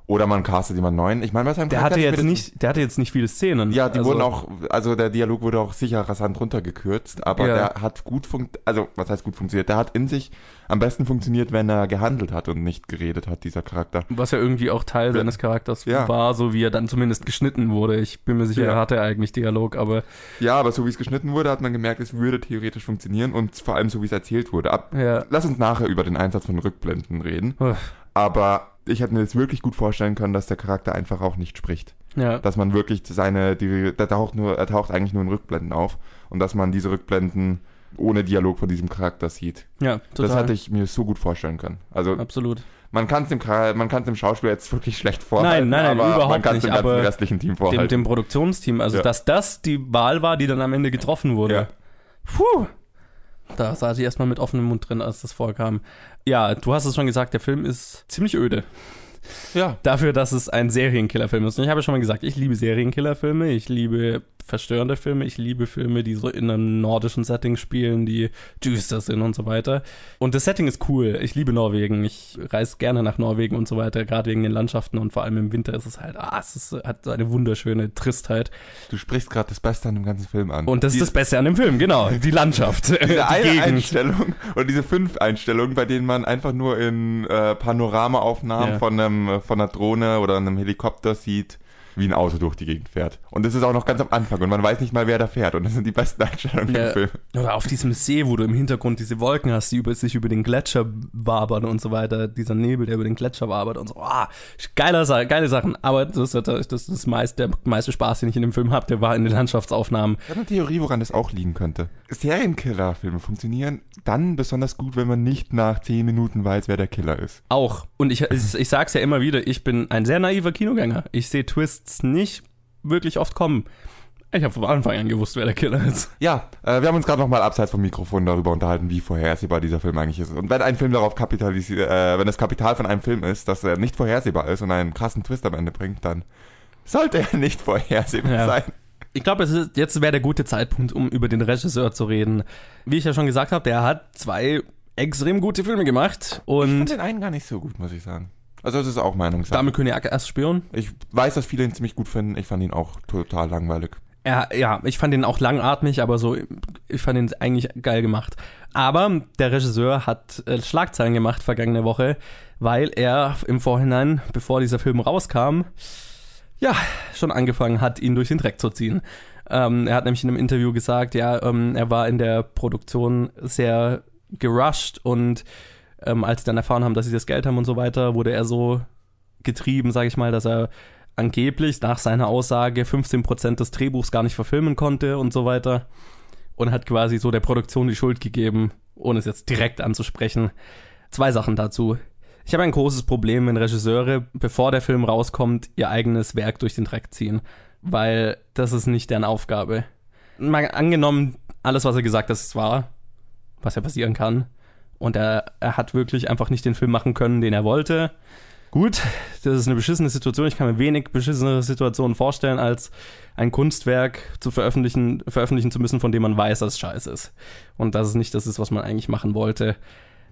Oder man castet jemand neuen. Ich meine, bei seinem Der hatte jetzt nicht, der hatte jetzt nicht viele Szenen. Ja, die also, wurden auch, also der Dialog wurde auch sicher rasant runtergekürzt, aber Ja. der hat gut funkt, also was heißt gut funktioniert? Der hat in sich am besten funktioniert, wenn er gehandelt hat und nicht geredet hat, dieser Charakter. Was ja irgendwie auch Teil seines Charakters Ja. war, so wie er dann zumindest geschnitten wurde. Ich bin mir sicher, Ja. er hatte eigentlich Dialog, aber Ja, aber so wie es geschnitten wurde, hat man gemerkt, es würde theoretisch funktionieren und vor allem so wie es erzählt wurde. Ab, ja. lass uns nachher über den Einsatz von Rückblenden reden, Uff, aber ich hätte mir jetzt wirklich gut vorstellen können, dass der Charakter einfach auch nicht spricht. Ja. Dass man wirklich seine, die, der taucht nur, er taucht eigentlich nur in Rückblenden auf und dass man diese Rückblenden ohne Dialog von diesem Charakter sieht. Ja, total. Das hatte ich mir so gut vorstellen können. Also Absolut. man kann es dem, man dem Schauspieler jetzt wirklich schlecht vorhalten, Nein, nein, nein, aber überhaupt man kann es nicht, dem restlichen Team Dem, vorhalten. dem Produktionsteam, also Ja. dass das die Wahl war, die dann am Ende getroffen wurde. Ja. Puh. Da saß ich erstmal mit offenem Mund drin, als das vorkam. Ja, du hast es schon gesagt, der Film ist ziemlich öde. ja. Dafür, dass es ein Serienkillerfilm ist. Und ich habe ja schon mal gesagt, ich liebe Serienkillerfilme, ich liebe verstörende Filme, ich liebe Filme, die so in einem nordischen Setting spielen, die düster sind und so weiter. Und das Setting ist cool. Ich liebe Norwegen. Ich reise gerne nach Norwegen und so weiter, gerade wegen den Landschaften und vor allem im Winter ist es halt, ah, es ist, hat so eine wunderschöne Tristheit. Du sprichst gerade das Beste an dem ganzen Film an. Und das ist das Beste an dem Film, genau. Die Landschaft. die diese eine Gegend. Einstellung und diese fünf Einstellungen, bei denen man einfach nur in äh, Panoramaaufnahmen Ja. von einem äh, von einer Drohne oder einem Helikopter sieht, wie ein Auto durch die Gegend fährt. Und das ist auch noch ganz am Anfang und man weiß nicht mal, wer da fährt. Und das sind die besten Einstellungen Ja. im Film. Oder auf diesem See, wo du im Hintergrund diese Wolken hast, die über, sich über den Gletscher wabern und so weiter. Dieser Nebel, der über den Gletscher wabert und so. Ah, geiler, geile Sachen. Aber das ist das, das, ist meist, der meiste Spaß, den ich in dem Film habe, der war in den Landschaftsaufnahmen. Ich habe eine Theorie, woran das auch liegen könnte. Serienkiller-Filme funktionieren dann besonders gut, wenn man nicht nach zehn Minuten weiß, wer der Killer ist. Auch. Und ich, ich, ich sag's ja immer wieder, ich bin ein sehr naiver Kinogänger. Ich sehe Twists nicht wirklich oft kommen. Ich habe von Anfang an gewusst, wer der Killer ist. Ja, äh, wir haben uns gerade noch mal abseits vom Mikrofon darüber unterhalten, wie vorhersehbar dieser Film eigentlich ist. Und wenn ein Film darauf kapitalisiert, äh, wenn das Kapital von einem Film ist, dass er nicht vorhersehbar ist und einen krassen Twist am Ende bringt, dann sollte er nicht vorhersehbar Ja. sein. Ich glaube, es ist- jetzt wäre der gute Zeitpunkt, um über den Regisseur zu reden. Wie ich ja schon gesagt habe, der hat zwei extrem gute Filme gemacht Ich fand und den einen gar nicht so gut, muss ich sagen. Also das ist auch Meinungssache. Dame König erst Spion. Ich weiß, dass viele ihn ziemlich gut finden. Ich fand ihn auch total langweilig. Ja, ja, ich fand ihn auch langatmig, aber so, ich fand ihn eigentlich geil gemacht. Aber der Regisseur hat äh, Schlagzeilen gemacht vergangene Woche, weil er im Vorhinein, bevor dieser Film rauskam, ja, schon angefangen hat, ihn durch den Dreck zu ziehen. Ähm, er hat nämlich in einem Interview gesagt, ja, ähm, er war in der Produktion sehr gerusht und ähm, als sie dann erfahren haben, dass sie das Geld haben und so weiter, wurde er so getrieben, sage ich mal, dass er angeblich nach seiner Aussage 15% des Drehbuchs gar nicht verfilmen konnte und so weiter. Und hat quasi so der Produktion die Schuld gegeben, ohne es jetzt direkt anzusprechen. Zwei Sachen dazu. Ich habe ein großes Problem, wenn Regisseure, bevor der Film rauskommt, ihr eigenes Werk durch den Dreck ziehen. Weil das ist nicht deren Aufgabe. Mal angenommen, alles, was er gesagt hat, ist wahr, was ja passieren kann. Und er, er hat wirklich einfach nicht den Film machen können, den er wollte. Gut, das ist eine beschissene Situation. Ich kann mir wenig beschissenere Situationen vorstellen, als ein Kunstwerk zu veröffentlichen, veröffentlichen zu müssen, von dem man weiß, dass es scheiße ist. Und dass es nicht das ist, was man eigentlich machen wollte.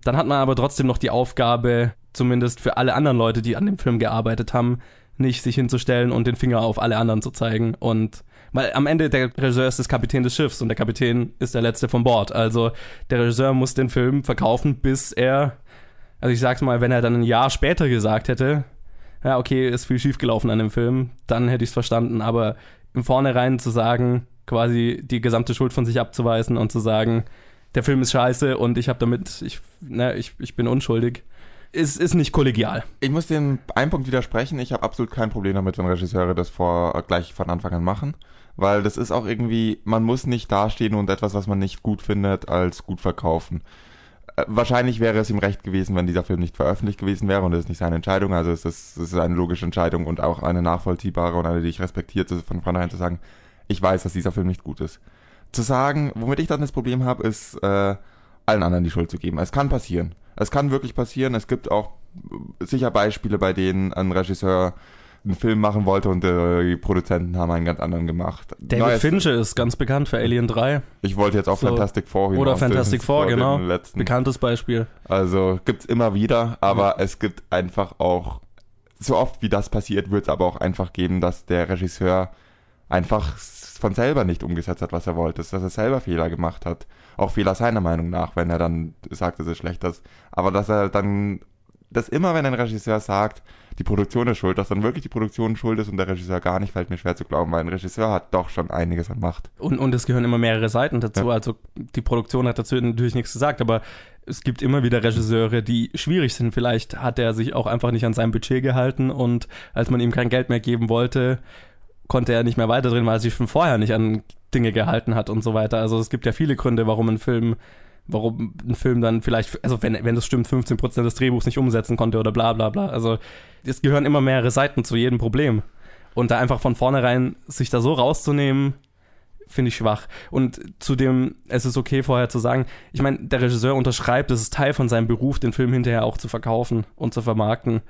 Dann hat man aber trotzdem noch die Aufgabe, zumindest für alle anderen Leute, die an dem Film gearbeitet haben, nicht sich hinzustellen und den Finger auf alle anderen zu zeigen. Und weil am Ende der Regisseur ist das Kapitän des Schiffs und der Kapitän ist der Letzte von Bord. Also der Regisseur muss den Film verkaufen, bis er, also ich sag's mal, wenn er dann ein Jahr später gesagt hätte, ja, okay, ist viel schiefgelaufen an dem Film, dann hätte ich's verstanden. Aber im Vornherein zu sagen, quasi die gesamte Schuld von sich abzuweisen und zu sagen, der Film ist scheiße und ich habe damit, ich, ne, ich, ich bin unschuldig, ist, ist nicht kollegial. Ich muss den einen Punkt widersprechen. Ich habe absolut kein Problem damit, wenn Regisseure das vor gleich von Anfang an machen. Weil das ist auch irgendwie, man muss nicht dastehen und etwas, was man nicht gut findet, als gut verkaufen. Äh, Wahrscheinlich wäre es ihm recht gewesen, wenn dieser Film nicht veröffentlicht gewesen wäre und das ist nicht seine Entscheidung. Also es ist, es ist eine logische Entscheidung und auch eine nachvollziehbare und eine, die ich respektiert, von vornherein zu sagen, ich weiß, dass dieser Film nicht gut ist. Zu sagen, womit ich dann das Problem habe, ist, äh, allen anderen die Schuld zu geben. Es kann passieren. Es kann wirklich passieren. Es gibt auch äh, sicher Beispiele, bei denen ein Regisseur einen Film machen wollte und äh, die Produzenten haben einen ganz anderen gemacht. David Neues- Fincher ist ganz bekannt für Alien 3 Ich wollte jetzt auf So. Fantastic Four hinaus. oder Fantastic Four, genau. Bekanntes Beispiel. Also gibt's immer wieder, aber es gibt einfach auch, so oft wie das passiert, wird es aber auch einfach geben, dass der Regisseur einfach von selber nicht umgesetzt hat, was er wollte, dass er selber Fehler gemacht hat. Auch Fehler seiner Meinung nach, wenn er dann sagt, dass es schlecht ist. Aber dass er dann, dass immer, wenn ein Regisseur sagt, die Produktion ist schuld, dass dann wirklich die Produktion schuld ist und der Regisseur gar nicht, fällt mir schwer zu glauben, weil ein Regisseur hat doch schon einiges an Macht. Und, und es gehören immer mehrere Seiten dazu. Ja. Also die Produktion hat dazu natürlich nichts gesagt, aber es gibt immer wieder Regisseure, die schwierig sind. Vielleicht hat er sich auch einfach nicht an sein Budget gehalten und als man ihm kein Geld mehr geben wollte, konnte er nicht mehr weiterdrehen, weil er sich schon vorher nicht an Dinge gehalten hat und so weiter. Also es gibt ja viele Gründe, warum ein Film, warum ein Film dann vielleicht, also wenn, wenn das stimmt, 15% des Drehbuchs nicht umsetzen konnte oder bla bla bla. Also es gehören immer mehrere Seiten zu jedem Problem. Und da einfach von vornherein sich da so rauszunehmen, finde ich schwach. Und zudem, es ist okay vorher zu sagen, ich meine, der Regisseur unterschreibt, es ist Teil von seinem Beruf, den Film hinterher auch zu verkaufen und zu vermarkten.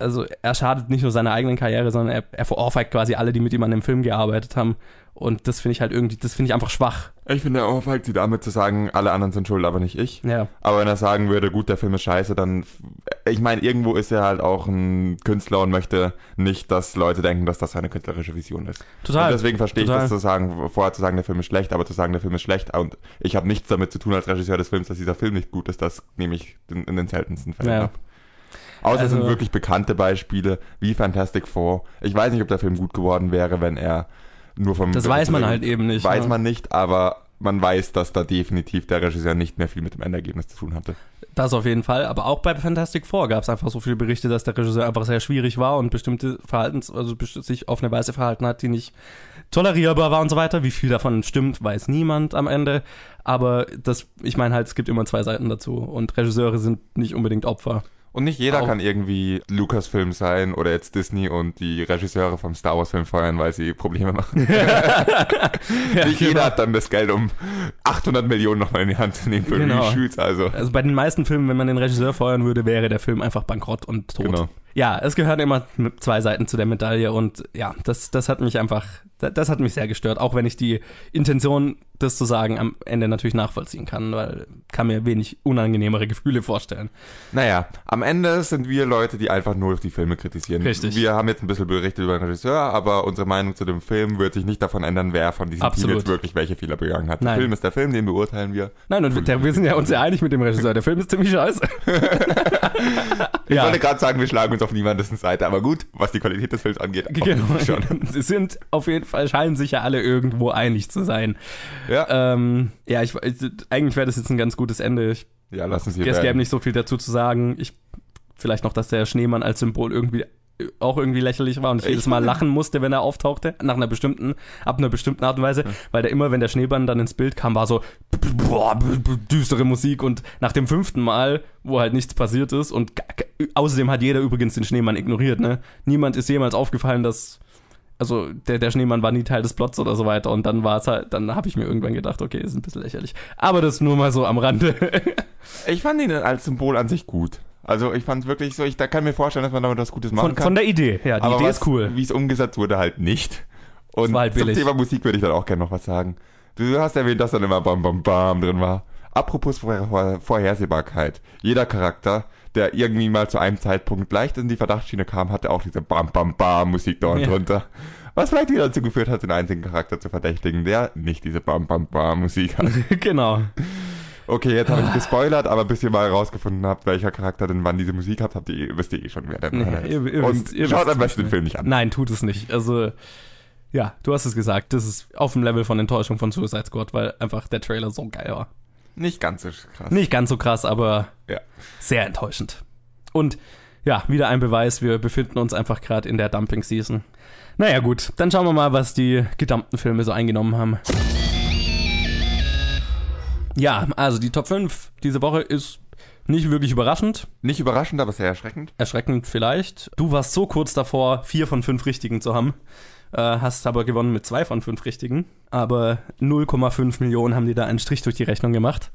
Also er schadet nicht nur seiner eigenen Karriere, sondern er, er verohrfeigt quasi alle, die mit ihm an dem Film gearbeitet haben. Und das finde ich halt irgendwie, das finde ich einfach schwach. Ich finde, er ohrfeigt sie damit zu sagen, alle anderen sind schuld, aber nicht ich. Ja. Aber wenn er sagen würde, gut, der Film ist scheiße, dann, ich meine, irgendwo ist er halt auch ein Künstler und möchte nicht, dass Leute denken, dass das seine künstlerische Vision ist. Total. Und deswegen verstehe Total. ich das zu sagen, vorher zu sagen, der Film ist schlecht, aber zu sagen, der Film ist schlecht und ich habe nichts damit zu tun als Regisseur des Films, dass dieser Film nicht gut ist, das nehme ich in, in den seltensten Fällen Ja. ab. Außer es Also- sind wirklich bekannte Beispiele, wie Fantastic Four. Ich weiß nicht, ob der Film gut geworden wäre, wenn er nur vom... Das weiß man halt eben nicht, Weiß ne? man nicht, aber man weiß, dass da definitiv der Regisseur nicht mehr viel mit dem Endergebnis zu tun hatte. Das auf jeden Fall. Aber auch bei Fantastic Four gab es einfach so viele Berichte, dass der Regisseur einfach sehr schwierig war und bestimmte Verhaltens, also sich auf eine Weise verhalten hat, die nicht tolerierbar war und so weiter. Wie viel davon stimmt, weiß niemand am Ende. Aber das, ich meine halt, es gibt immer zwei Seiten dazu und Regisseure sind nicht unbedingt Opfer. Und nicht jeder Auch- kann irgendwie Lucasfilm sein oder jetzt Disney und die Regisseure vom Star Wars Film feuern, weil sie Probleme machen. nicht genau. jeder hat dann das Geld, um 800 Millionen nochmal in die Hand zu nehmen für Genau. Reshoots. Also Also bei den meisten Filmen, wenn man den Regisseur feuern würde, wäre der Film einfach bankrott und tot. Genau. Ja, es gehören immer zwei Seiten zu der Medaille und ja, das, das hat mich einfach, das, hat mich sehr gestört, auch wenn ich die Intention, das zu sagen, am Ende natürlich nachvollziehen kann, weil kann mir wenig unangenehmere Gefühle vorstellen. Naja, am Ende sind wir Leute, die einfach nur die Filme kritisieren. Richtig. Wir haben jetzt ein bisschen berichtet über den Regisseur, aber unsere Meinung zu dem Film wird sich nicht davon ändern, wer von diesen Absolut. Teams jetzt wirklich welche Fehler begangen hat. Nein. Der Film ist der Film, den beurteilen wir. Nein, und der, wir sind ja uns ja einig mit dem Regisseur, der Film ist ziemlich scheiße. Ich ja. wollte gerade sagen, wir schlagen uns auf niemandes Seite, aber gut, was die Qualität des Films angeht, Genau. schon. Sie sind auf jeden Fall, scheinen sich ja alle irgendwo einig zu sein. Ja, Ähm, ja, ich, eigentlich wäre das jetzt ein ganz gutes Ende. Ich ja lass uns hier Es gäbe nicht so viel dazu zu sagen. Ich, vielleicht noch, dass der Schneemann als Symbol irgendwie auch irgendwie lächerlich war und ich, jedes Mal lachen musste, wenn er auftauchte, nach einer bestimmten, ab einer bestimmten Art und Weise, weil der immer, wenn der Schneemann dann ins Bild kam, war so boah, düstere Musik und nach dem fünften Mal, wo halt nichts passiert ist und außerdem hat jeder übrigens den Schneemann ignoriert, ne? Niemand ist jemals aufgefallen, dass also der, der Schneemann war nie Teil des Plots oder so weiter und dann war es halt, dann habe ich mir irgendwann gedacht, okay, ist ein bisschen lächerlich. Aber das nur mal so am Rande. Ich fand ihn als Symbol an sich gut. Also ich fand es wirklich so, ich da kann mir vorstellen, dass man damit was Gutes machen Von, kann. von der Idee, ja, die aber Idee was, ist cool. Wie es umgesetzt wurde, halt nicht. Und war halt zum. Thema Musik würde ich dann auch gerne noch was sagen. Du hast erwähnt, dass dann immer Bam Bam Bam drin war. Apropos Vor Vor Vorhersehbarkeit. Jeder Charakter, der irgendwie mal zu einem Zeitpunkt leicht in die Verdachtsschiene kam, hatte auch diese Bam Bam Bam Musik da und Ja. drunter. Was vielleicht wieder dazu geführt hat, den einzigen Charakter zu verdächtigen, der nicht diese Bam Bam Bam Musik hat. genau. Okay, jetzt habe ich gespoilert, aber bis ihr mal herausgefunden habt, welcher Charakter denn wann diese Musik hat, habt ihr, wisst ihr eh schon, wer der Nee, ist. ihr- ihr Und wisst- ihr schaut am besten den nicht. Film nicht an. Nein, tut es nicht. Also, ja, du hast es gesagt. Das ist auf dem Level von Enttäuschung von Suicide Squad, weil einfach der Trailer so geil war. Nicht ganz so krass. Nicht ganz so krass, aber Ja. sehr enttäuschend. Und ja, wieder ein Beweis, wir befinden uns einfach gerade in der Dumping-Season. Naja, gut, dann schauen wir mal, was die gedumpten Filme so eingenommen haben. Ja, also die Top 5 diese Woche ist nicht wirklich überraschend. Nicht überraschend, aber sehr erschreckend. erschreckend vielleicht. Du warst so kurz davor, vier von fünf Richtigen zu haben. Äh, hast aber gewonnen mit zwei von fünf Richtigen. Aber 0,5 Millionen haben die da einen Strich durch die Rechnung gemacht.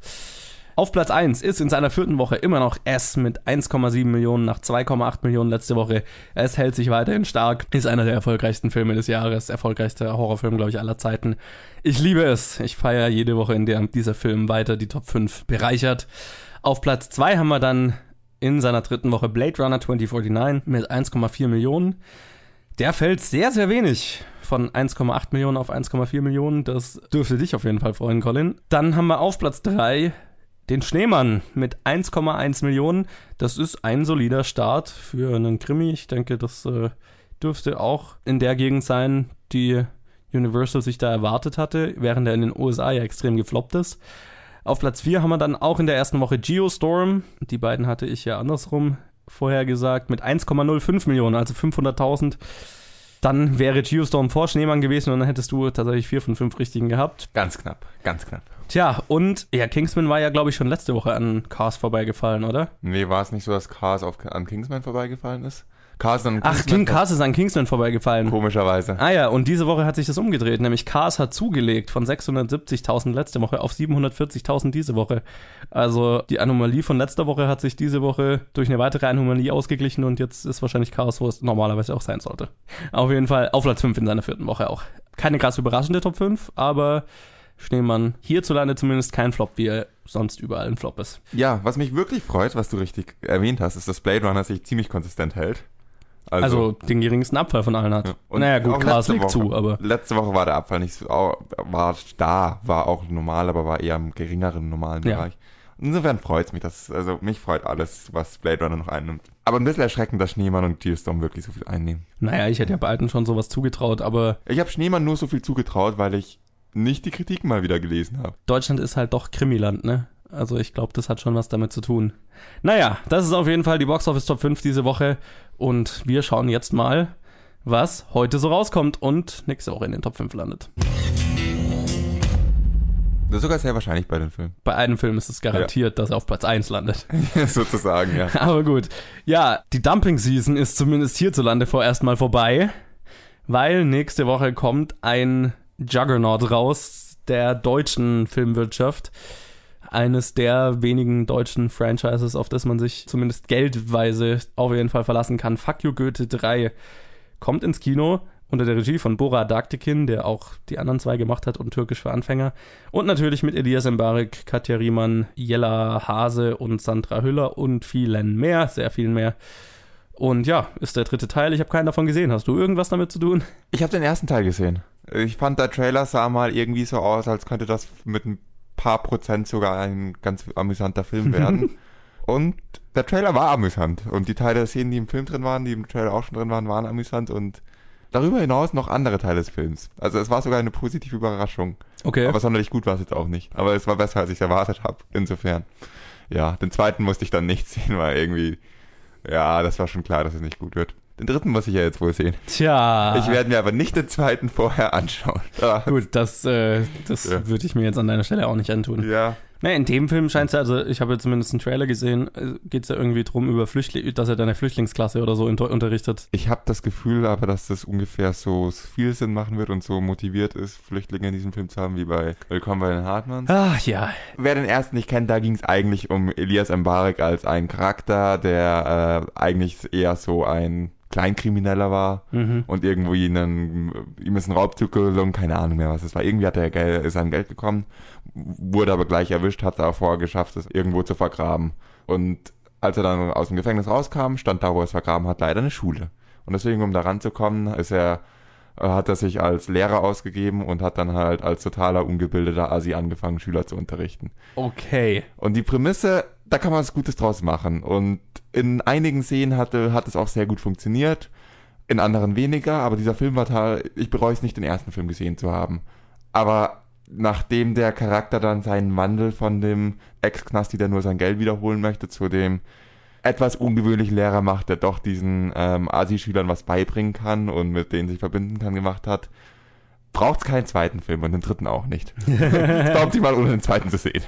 Auf Platz 1 ist in seiner vierten Woche immer noch S mit 1,7 Millionen nach 2,8 Millionen letzte Woche. Es hält sich weiterhin stark, ist einer der erfolgreichsten Filme des Jahres, erfolgreichster Horrorfilm, glaube ich, aller Zeiten. Ich liebe es. Ich feiere jede Woche, in der dieser Film weiter die Top 5 bereichert. Auf Platz 2 haben wir dann in seiner dritten Woche Blade Runner 2049 mit 1,4 Millionen. Der fällt sehr, sehr wenig. Von 1,8 Millionen auf 1,4 Millionen. Das dürfte dich auf jeden Fall freuen, Colin. Dann haben wir auf Platz 3 den Schneemann mit 1,1 Millionen. Das ist ein solider Start für einen Krimi. Ich denke, das äh, dürfte auch in der Gegend sein, die Universal sich da erwartet hatte, während er in den USA ja extrem gefloppt ist. Auf Platz 4 haben wir dann auch in der ersten Woche Geostorm. Die beiden hatte ich ja andersrum vorher gesagt, mit 1,05 Millionen, also 500.000. Dann wäre Geostorm vor Schneemann gewesen und dann hättest du tatsächlich vier von fünf richtigen gehabt. Ganz knapp, ganz knapp. Tja, und ja, Kingsman war ja, glaube ich, schon letzte Woche an Cars vorbeigefallen, oder? Nee, war es nicht so, dass Cars auf, an Kingsman vorbeigefallen ist? Cars an Ach, Kingsman King Cars ist an Kingsman vorbeigefallen. Komischerweise. Ah ja, und diese Woche hat sich das umgedreht, nämlich Cars hat zugelegt von 670.000 letzte Woche auf 740.000 diese Woche. Also die Anomalie von letzter Woche hat sich diese Woche durch eine weitere Anomalie ausgeglichen und jetzt ist wahrscheinlich Cars, wo es normalerweise auch sein sollte. Auf jeden Fall auf Platz 5 in seiner vierten Woche auch. Keine krass überraschende Top 5, aber Schneemann hierzulande zumindest kein Flop, wie er sonst überall ein Flop ist. Ja, was mich wirklich freut, was du richtig erwähnt hast, ist, dass Blade Runner sich ziemlich konsistent hält. Also, den geringsten Abfall von allen hat. Ja. Und naja, gut, Cars letzte liegt Woche- zu, aber Letzte Woche war der Abfall nicht so, war da, war auch normal, aber war eher im geringeren normalen Ja. Bereich. Insofern freut es mich, dass, also mich freut alles, was Blade Runner noch einnimmt. Aber ein bisschen erschreckend, dass Schneemann und Geostorm wirklich so viel einnehmen. naja, ich hätte ja beiden schon sowas zugetraut, aber Ich habe Schneemann nur so viel zugetraut, weil ich nicht die Kritiken mal wieder gelesen habe. Deutschland ist halt doch Krimiland, ne? Also ich glaube, das hat schon was damit zu tun. Naja, das ist auf jeden Fall die Box Office Top 5 diese Woche. Und wir schauen jetzt mal, was heute so rauskommt und nächste Woche in den Top 5 landet. Das ist sogar sehr wahrscheinlich bei den Filmen. Bei einem Film ist es garantiert, dass er auf Platz 1 landet. Sozusagen, ja. Aber gut. Ja, die Dumping Season ist zumindest hierzulande vorerst mal vorbei, weil nächste Woche kommt ein Juggernaut raus der deutschen Filmwirtschaft. Eines der wenigen deutschen Franchises, auf das man sich zumindest geldweise auf jeden Fall verlassen kann. Fuck You Goethe 3 kommt ins Kino unter der Regie von Bora Dagtekin, der auch die anderen zwei gemacht hat und Türkisch für Anfänger. Und natürlich mit Elias Mbarek, Katja Riemann, Jella Hase und Sandra Hüller und vielen mehr, sehr vielen mehr. Und ja, ist der dritte Teil. Ich habe keinen davon gesehen. Hast du irgendwas damit zu tun? Ich habe den ersten Teil gesehen. Ich fand, der Trailer sah mal irgendwie so aus, als könnte das mit ein paar Prozent sogar ein ganz amüsanter Film werden. und der Trailer war amüsant. Und die Teile der Szenen, die im Film drin waren, die im Trailer auch schon drin waren, waren amüsant. Und darüber hinaus noch andere Teile des Films. Also es war sogar eine positive Überraschung. Okay. Aber sonderlich gut war es jetzt auch nicht. Aber es war besser, als ich erwartet habe. Insofern. Ja, den zweiten musste ich dann nicht sehen, weil irgendwie, ja, das war schon klar, dass es nicht gut wird. Den dritten muss ich ja jetzt wohl sehen. Tja. Ich werde mir aber nicht den zweiten vorher anschauen. Ah, Gut, das, äh, das Ja. würde ich mir jetzt an deiner Stelle auch nicht antun. Ja. Naja, in dem Film scheint es ja, also ich habe jetzt zumindest einen Trailer gesehen, geht es ja irgendwie drum, über Flüchtlinge, dass er deine Flüchtlingsklasse oder so unter unterrichtet. Ich habe das Gefühl aber, dass das ungefähr so viel Sinn machen wird und so motiviert ist, Flüchtlinge in diesem Film zu haben, wie bei Willkommen bei den Hartmanns. Ach ja. Wer den ersten nicht kennt, da ging es eigentlich um Elias Mbarek als einen Charakter, der äh, eigentlich eher so ein Kleinkrimineller war Mhm. und irgendwo ihnen, ihm ist ein Raubzug gelungen, keine Ahnung mehr, was es war. Irgendwie hat er Geld, ist an Geld gekommen, wurde aber gleich erwischt, hat es auch vorher geschafft, es irgendwo zu vergraben. Und als er dann aus dem Gefängnis rauskam, stand da, wo er es vergraben hat, leider eine Schule. Und deswegen, um da ranzukommen, ist er, äh, hat er sich als Lehrer ausgegeben und hat dann halt als totaler ungebildeter Asi angefangen, Schüler zu unterrichten. Okay. Und die Prämisse, da kann man was Gutes draus machen. Und in einigen Szenen hatte, hat es auch sehr gut funktioniert, in anderen weniger, aber dieser Film war total, ich bereue es nicht, den ersten Film gesehen zu haben. Aber nachdem der Charakter dann seinen Wandel von dem Ex-Knasti, der nur sein Geld wiederholen möchte, zu dem etwas ungewöhnlichen Lehrer macht, der doch diesen ähm, Asi-Schülern was beibringen kann und mit denen sich verbinden kann, gemacht hat, braucht es keinen zweiten Film und den dritten auch nicht. Es war optimal, ohne den zweiten zu sehen.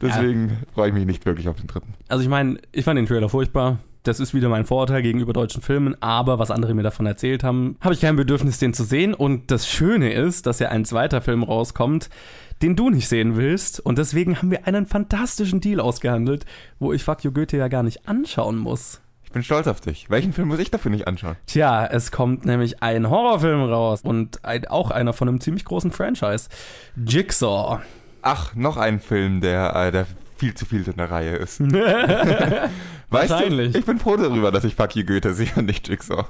Deswegen freue ich mich nicht wirklich auf den dritten. Also ich meine, ich fand den Trailer furchtbar. Das ist wieder mein Vorurteil gegenüber deutschen Filmen, aber was andere mir davon erzählt haben, habe ich kein Bedürfnis, den zu sehen. Und das Schöne ist, dass ja ein zweiter Film rauskommt, den du nicht sehen willst. Und deswegen haben wir einen fantastischen Deal ausgehandelt, wo ich Fuck You Goethe ja gar nicht anschauen muss. Ich bin stolz auf dich. Welchen Film muss ich dafür nicht anschauen? Tja, es kommt nämlich ein Horrorfilm raus und ein, auch einer von einem ziemlich großen Franchise. Jigsaw. Ach, noch ein Film, der, äh, der viel zu viel in der Reihe ist. weißt Wahrscheinlich. du, ich bin froh darüber, dass ich Fuck you Goethe sehe und nicht Jigsaw.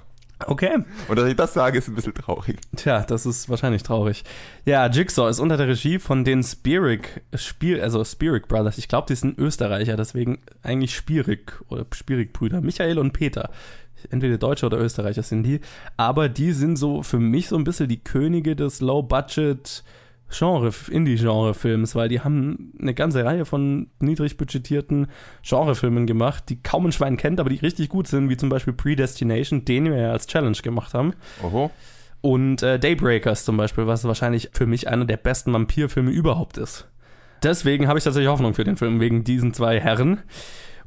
Okay. Und dass ich das sage, ist ein bisschen traurig. Tja, das ist wahrscheinlich traurig. Ja, Jigsaw ist unter der Regie von den Spirik, Spiel, also Spirik Brothers. Ich glaube, die sind Österreicher, deswegen eigentlich Spirik oder Spirik-Brüder. Michael und Peter. Entweder Deutsche oder Österreicher sind die. Aber die sind so für mich so ein bisschen die Könige des Low-Budget Genre, Indie-Genre-Films, weil die haben eine ganze Reihe von niedrig budgetierten Genrefilmen gemacht, die kaum ein Schwein kennt, aber die richtig gut sind, wie zum Beispiel Predestination, den wir ja als Challenge gemacht haben. Oho. Und äh, Daybreakers zum Beispiel, was wahrscheinlich für mich einer der besten Vampirfilme überhaupt ist. Deswegen habe ich tatsächlich Hoffnung für den Film, wegen diesen zwei Herren.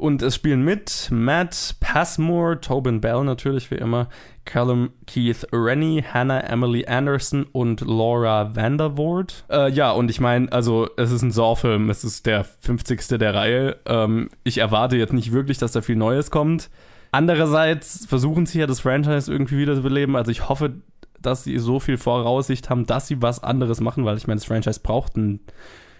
Und es spielen mit Matt Passmore, Tobin Bell natürlich wie immer, Callum Keith Rennie, Hannah Emily Anderson und Laura Vandervoort. Äh, ja, und ich meine, also es ist ein Saw-Film, es ist der 50. der Reihe. Ähm, ich erwarte jetzt nicht wirklich, dass da viel Neues kommt. Andererseits versuchen sie ja das Franchise irgendwie wieder zu beleben. Also ich hoffe, dass sie so viel Voraussicht haben, dass sie was anderes machen, weil ich meine, das Franchise braucht einen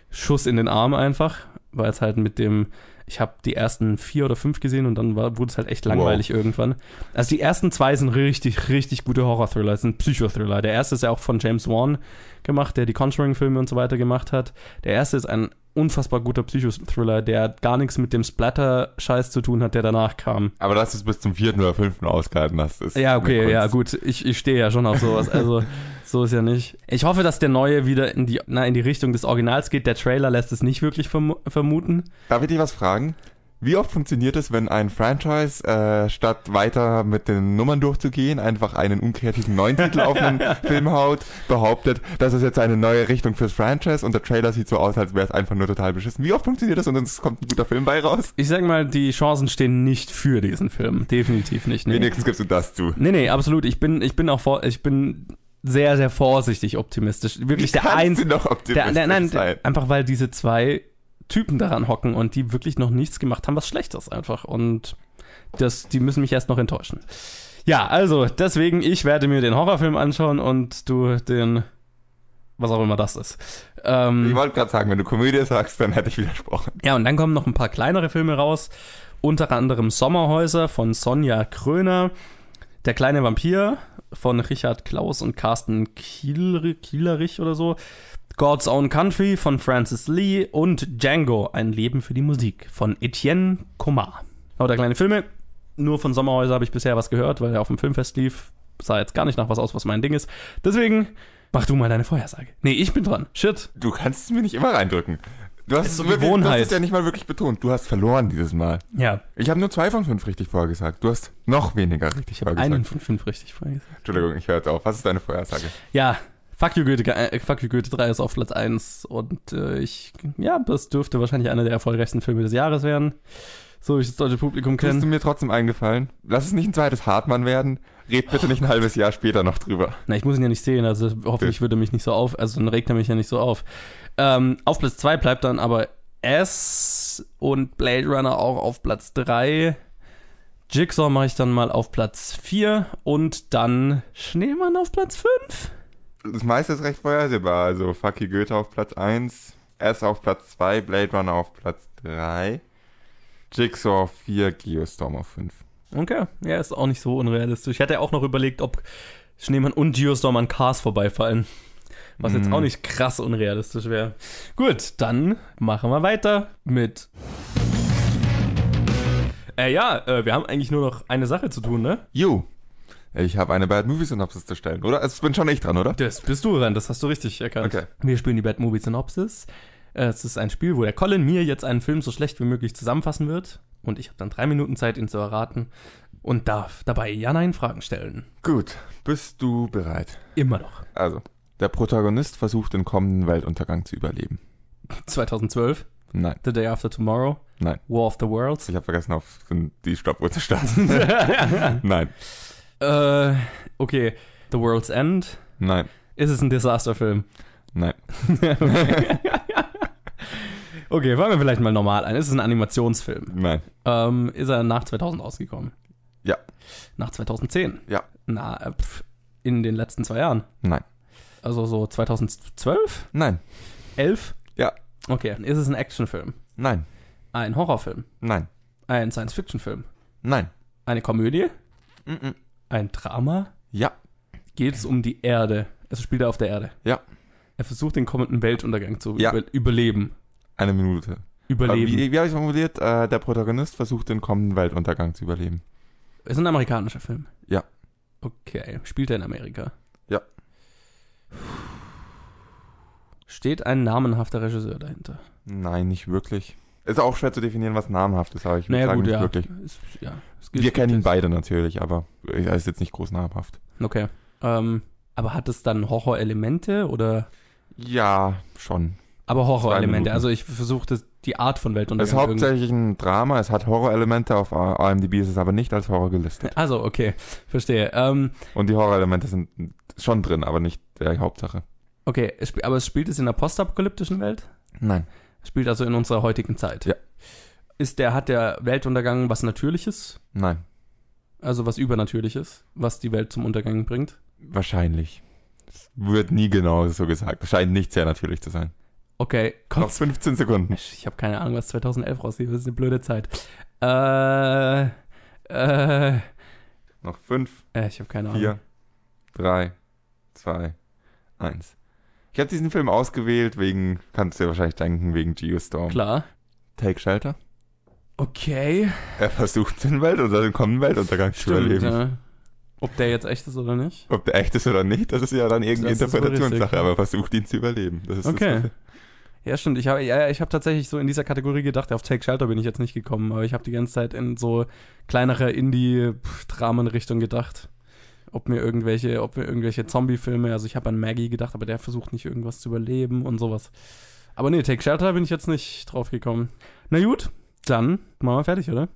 Schuss in den Arm einfach, weil es halt mit dem ich habe die ersten vier oder fünf gesehen und dann war, wurde es halt echt langweilig wow. irgendwann. Also die ersten zwei sind richtig, richtig gute Horror-Thriller, sind Psychothriller. Der erste ist ja auch von James Wan gemacht, der die Conjuring-Filme und so weiter gemacht hat. Der erste ist ein unfassbar guter Psychothriller, der gar nichts mit dem Splatter-Scheiß zu tun hat, der danach kam. Aber das ist bis zum vierten oder fünften ausgehalten hast. Ist ja, okay, ja, gut. Ich, ich stehe ja schon auf sowas. Also, so ist ja nicht. Ich hoffe, dass der neue wieder in die, na, in die Richtung des Originals geht. Der Trailer lässt es nicht wirklich verm vermuten. Darf ich dich was fragen? Wie oft funktioniert es, wenn ein Franchise äh, statt weiter mit den Nummern durchzugehen, einfach einen unkreativen neuen Titel auf einen Film haut, behauptet, das ist jetzt eine neue Richtung fürs Franchise und der Trailer sieht so aus, als wäre es einfach nur total beschissen. Wie oft funktioniert das und es kommt ein guter Film bei raus? Ich sag mal, die Chancen stehen nicht für diesen Film. Definitiv nicht. Nee. Wenigstens gibst du das zu. Nee, nee, absolut. Ich bin, ich bin auch vor, ich bin sehr, sehr vorsichtig optimistisch. Wirklich Wie der einzige. noch optimistisch der, nein, sein? einfach weil diese zwei Typen daran hocken und die wirklich noch nichts gemacht haben, was Schlechtes einfach. Und das, die müssen mich erst noch enttäuschen. Ja, also deswegen, ich werde mir den Horrorfilm anschauen und du den, was auch immer das ist. Ähm, ich wollte gerade sagen, wenn du Komödie sagst, dann hätte ich widersprochen. Ja, und dann kommen noch ein paar kleinere Filme raus. Unter anderem Sommerhäuser von Sonja Kröner. Der kleine Vampir von Richard Klaus und Carsten Kiel, Kielerich oder so. God's Own Country von Francis Lee und Django, ein Leben für die Musik von Etienne Comar. Lauter kleine Filme. Nur von Sommerhäuser habe ich bisher was gehört, weil er auf dem Filmfest lief. Sah jetzt gar nicht nach was aus, was mein Ding ist. Deswegen mach du mal deine Vorhersage. Nee, ich bin dran. Shit. Du kannst es mir nicht immer reindrücken. Du hast, so wirklich, du hast es ja nicht mal wirklich betont. Du hast verloren dieses Mal. Ja, Ich habe nur zwei von fünf richtig vorgesagt. Du hast noch weniger richtig ich vorgesagt. einen von fünf richtig vorgesagt. Entschuldigung, ich höre jetzt auf. Was ist deine Vorhersage? Ja, Fuck You Goethe, äh, Fuck You Goethe 3 ist auf Platz 1 und äh, ich, ja, das dürfte wahrscheinlich einer der erfolgreichsten Filme des Jahres werden. So wie ich das deutsche Publikum Tust du kenne. mir trotzdem eingefallen? Lass es nicht ein zweites Hartmann werden. Red bitte nicht ein halbes Jahr später noch drüber. Na, ich muss ihn ja nicht sehen, also hoffentlich würde er mich nicht so auf, also dann regt er mich ja nicht so auf. Ähm, auf Platz 2 bleibt dann aber S und Blade Runner auch auf Platz 3. Jigsaw mache ich dann mal auf Platz 4 und dann Schneemann auf Platz 5. Das meiste ist recht vorhersehbar. Also Fucky Goethe auf Platz 1, S auf Platz 2, Blade Runner auf Platz 3, Jigsaw auf 4, Geostorm auf 5. Okay, ja, ist auch nicht so unrealistisch. Ich hatte ja auch noch überlegt, ob Schneemann und Geostorm an Cars vorbeifallen. Was jetzt Mhm. auch nicht krass unrealistisch wäre. Gut, dann machen wir weiter mit. Äh, ja, äh, wir haben eigentlich nur noch eine Sache zu tun, ne? You. Ich habe eine Bad Movie Synopsis zu stellen, oder? Es bin schon ich dran, oder? Das bist du dran, das hast du richtig erkannt. Okay. Wir spielen die Bad Movie Synopsis. Es ist ein Spiel, wo der Colin mir jetzt einen Film so schlecht wie möglich zusammenfassen wird. Und ich habe dann drei Minuten Zeit, ihn zu erraten. Und darf dabei Ja-Nein-Fragen stellen. Gut. Bist du bereit? Immer noch. Also, der Protagonist versucht den kommenden Weltuntergang zu überleben. 2012, Nein, The Day After Tomorrow, nein. War of the Worlds. Ich habe vergessen, auf die Stoppuhr zu starten. nein, Äh, okay. The World's End. nein, Ist es ein Disasterfilm? nein. Okay, fangen wir vielleicht mal normal an. Ist es ein Animationsfilm? Nein. Ähm, ist er nach 2000 ausgekommen? Ja. Nach 2010? Ja. Na, äh, pf, in den letzten zwei Jahren. Nein. Also so 2012? Nein. 11? Ja. Okay. Ist es ein Actionfilm? Nein. Ein Horrorfilm? Nein. Ein Science-Fiction-Film? Nein. Eine Komödie? Mhm. Ein Drama? Ja. Geht es um die Erde? Es spielt er auf der Erde. Ja. Er versucht den kommenden Weltuntergang zu Ja. über überleben. Eine Minute. Überleben. Wie, wie habe ich formuliert? Äh, der Protagonist versucht den kommenden Weltuntergang zu überleben. Ist ein amerikanischer Film? Ja. Okay. Spielt er in Amerika? Ja. Steht ein namenhafter Regisseur dahinter? Nein, nicht wirklich. Ist auch schwer zu definieren, was namhaft ist, aber ich würde Naja, sagen, gut, nicht ja. wirklich. Ist, ja. Es Wir kennen ihn es- beide natürlich, aber er ist jetzt nicht groß namhaft. Okay. Ähm, aber hat es dann Horrorelemente oder? Ja, schon. Aber Horrorelemente. Also ich versuchte die Art von Es ist Weltuntergang. irgendwie- hauptsächlich ein Drama, es hat Horrorelemente, auf IMDb ist es aber nicht als Horror gelistet. Also, okay, verstehe. Ähm, Und die Horrorelemente sind schon drin, aber nicht der Hauptsache. okay, es aber es spielt es in einer postapokalyptischen Welt? Nein. Spielt also in unserer heutigen Zeit. Ja. Ist der, hat der Weltuntergang was Natürliches? Nein. Also was Übernatürliches, was die Welt zum Untergang bringt? Wahrscheinlich. Es wird nie genau so gesagt. Es scheint nicht sehr natürlich zu sein. Okay, Noch Gott, 15 Sekunden. ich habe keine Ahnung, was 2011 rausgeht. Das ist eine blöde Zeit. Äh, äh, Noch 5, äh ich habe keine Ahnung. 4, 3, 2, 1. Ich habe diesen Film ausgewählt wegen, kannst du dir wahrscheinlich denken, wegen Geostorm. Klar. Take Shelter. Okay. Er versucht den Weltuntergang, den kommenden Weltuntergang zu Stimmt, überleben. ja. Ob der jetzt echt ist oder nicht? Ob der echt ist oder nicht, das ist ja dann irgendeine Interpretationssache, aber er versucht ihn zu überleben. Das ist Okay. Das, Ja, stimmt. Ich habe ja, ich habe tatsächlich so in dieser Kategorie gedacht, auf Take Shelter bin ich jetzt nicht gekommen, aber ich habe die ganze Zeit in so kleinere Indie-Dramen-Richtung gedacht. Ob mir irgendwelche, ob mir irgendwelche Zombie-Filme, also ich habe an Maggie gedacht, aber der versucht nicht irgendwas zu überleben und sowas. Aber nee, Take Shelter bin ich jetzt nicht drauf gekommen. Na gut, dann machen wir fertig, oder?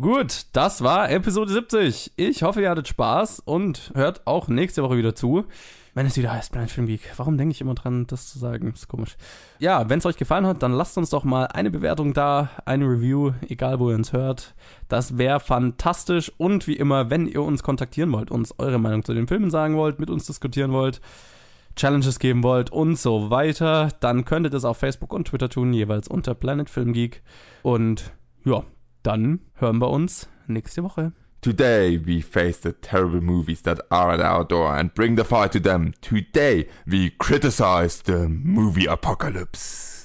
Gut, das war Episode 70. Ich hoffe, ihr hattet Spaß und hört auch nächste Woche wieder zu. Wenn es wieder heißt Planet Film Geek. Warum denke ich immer dran, das zu sagen? ist komisch. Ja, wenn es euch gefallen hat, dann lasst uns doch mal eine Bewertung da, eine Review, egal wo ihr uns hört. Das wäre fantastisch. Und wie immer, wenn ihr uns kontaktieren wollt, uns eure Meinung zu den Filmen sagen wollt, mit uns diskutieren wollt, Challenges geben wollt und so weiter, dann könnt ihr das auf Facebook und Twitter tun, jeweils unter Planet Film Geek. Und ja, dann hören wir uns nächste Woche. Today we face the terrible movies that are at our door and bring the fire to them. Today we criticize the movie apocalypse.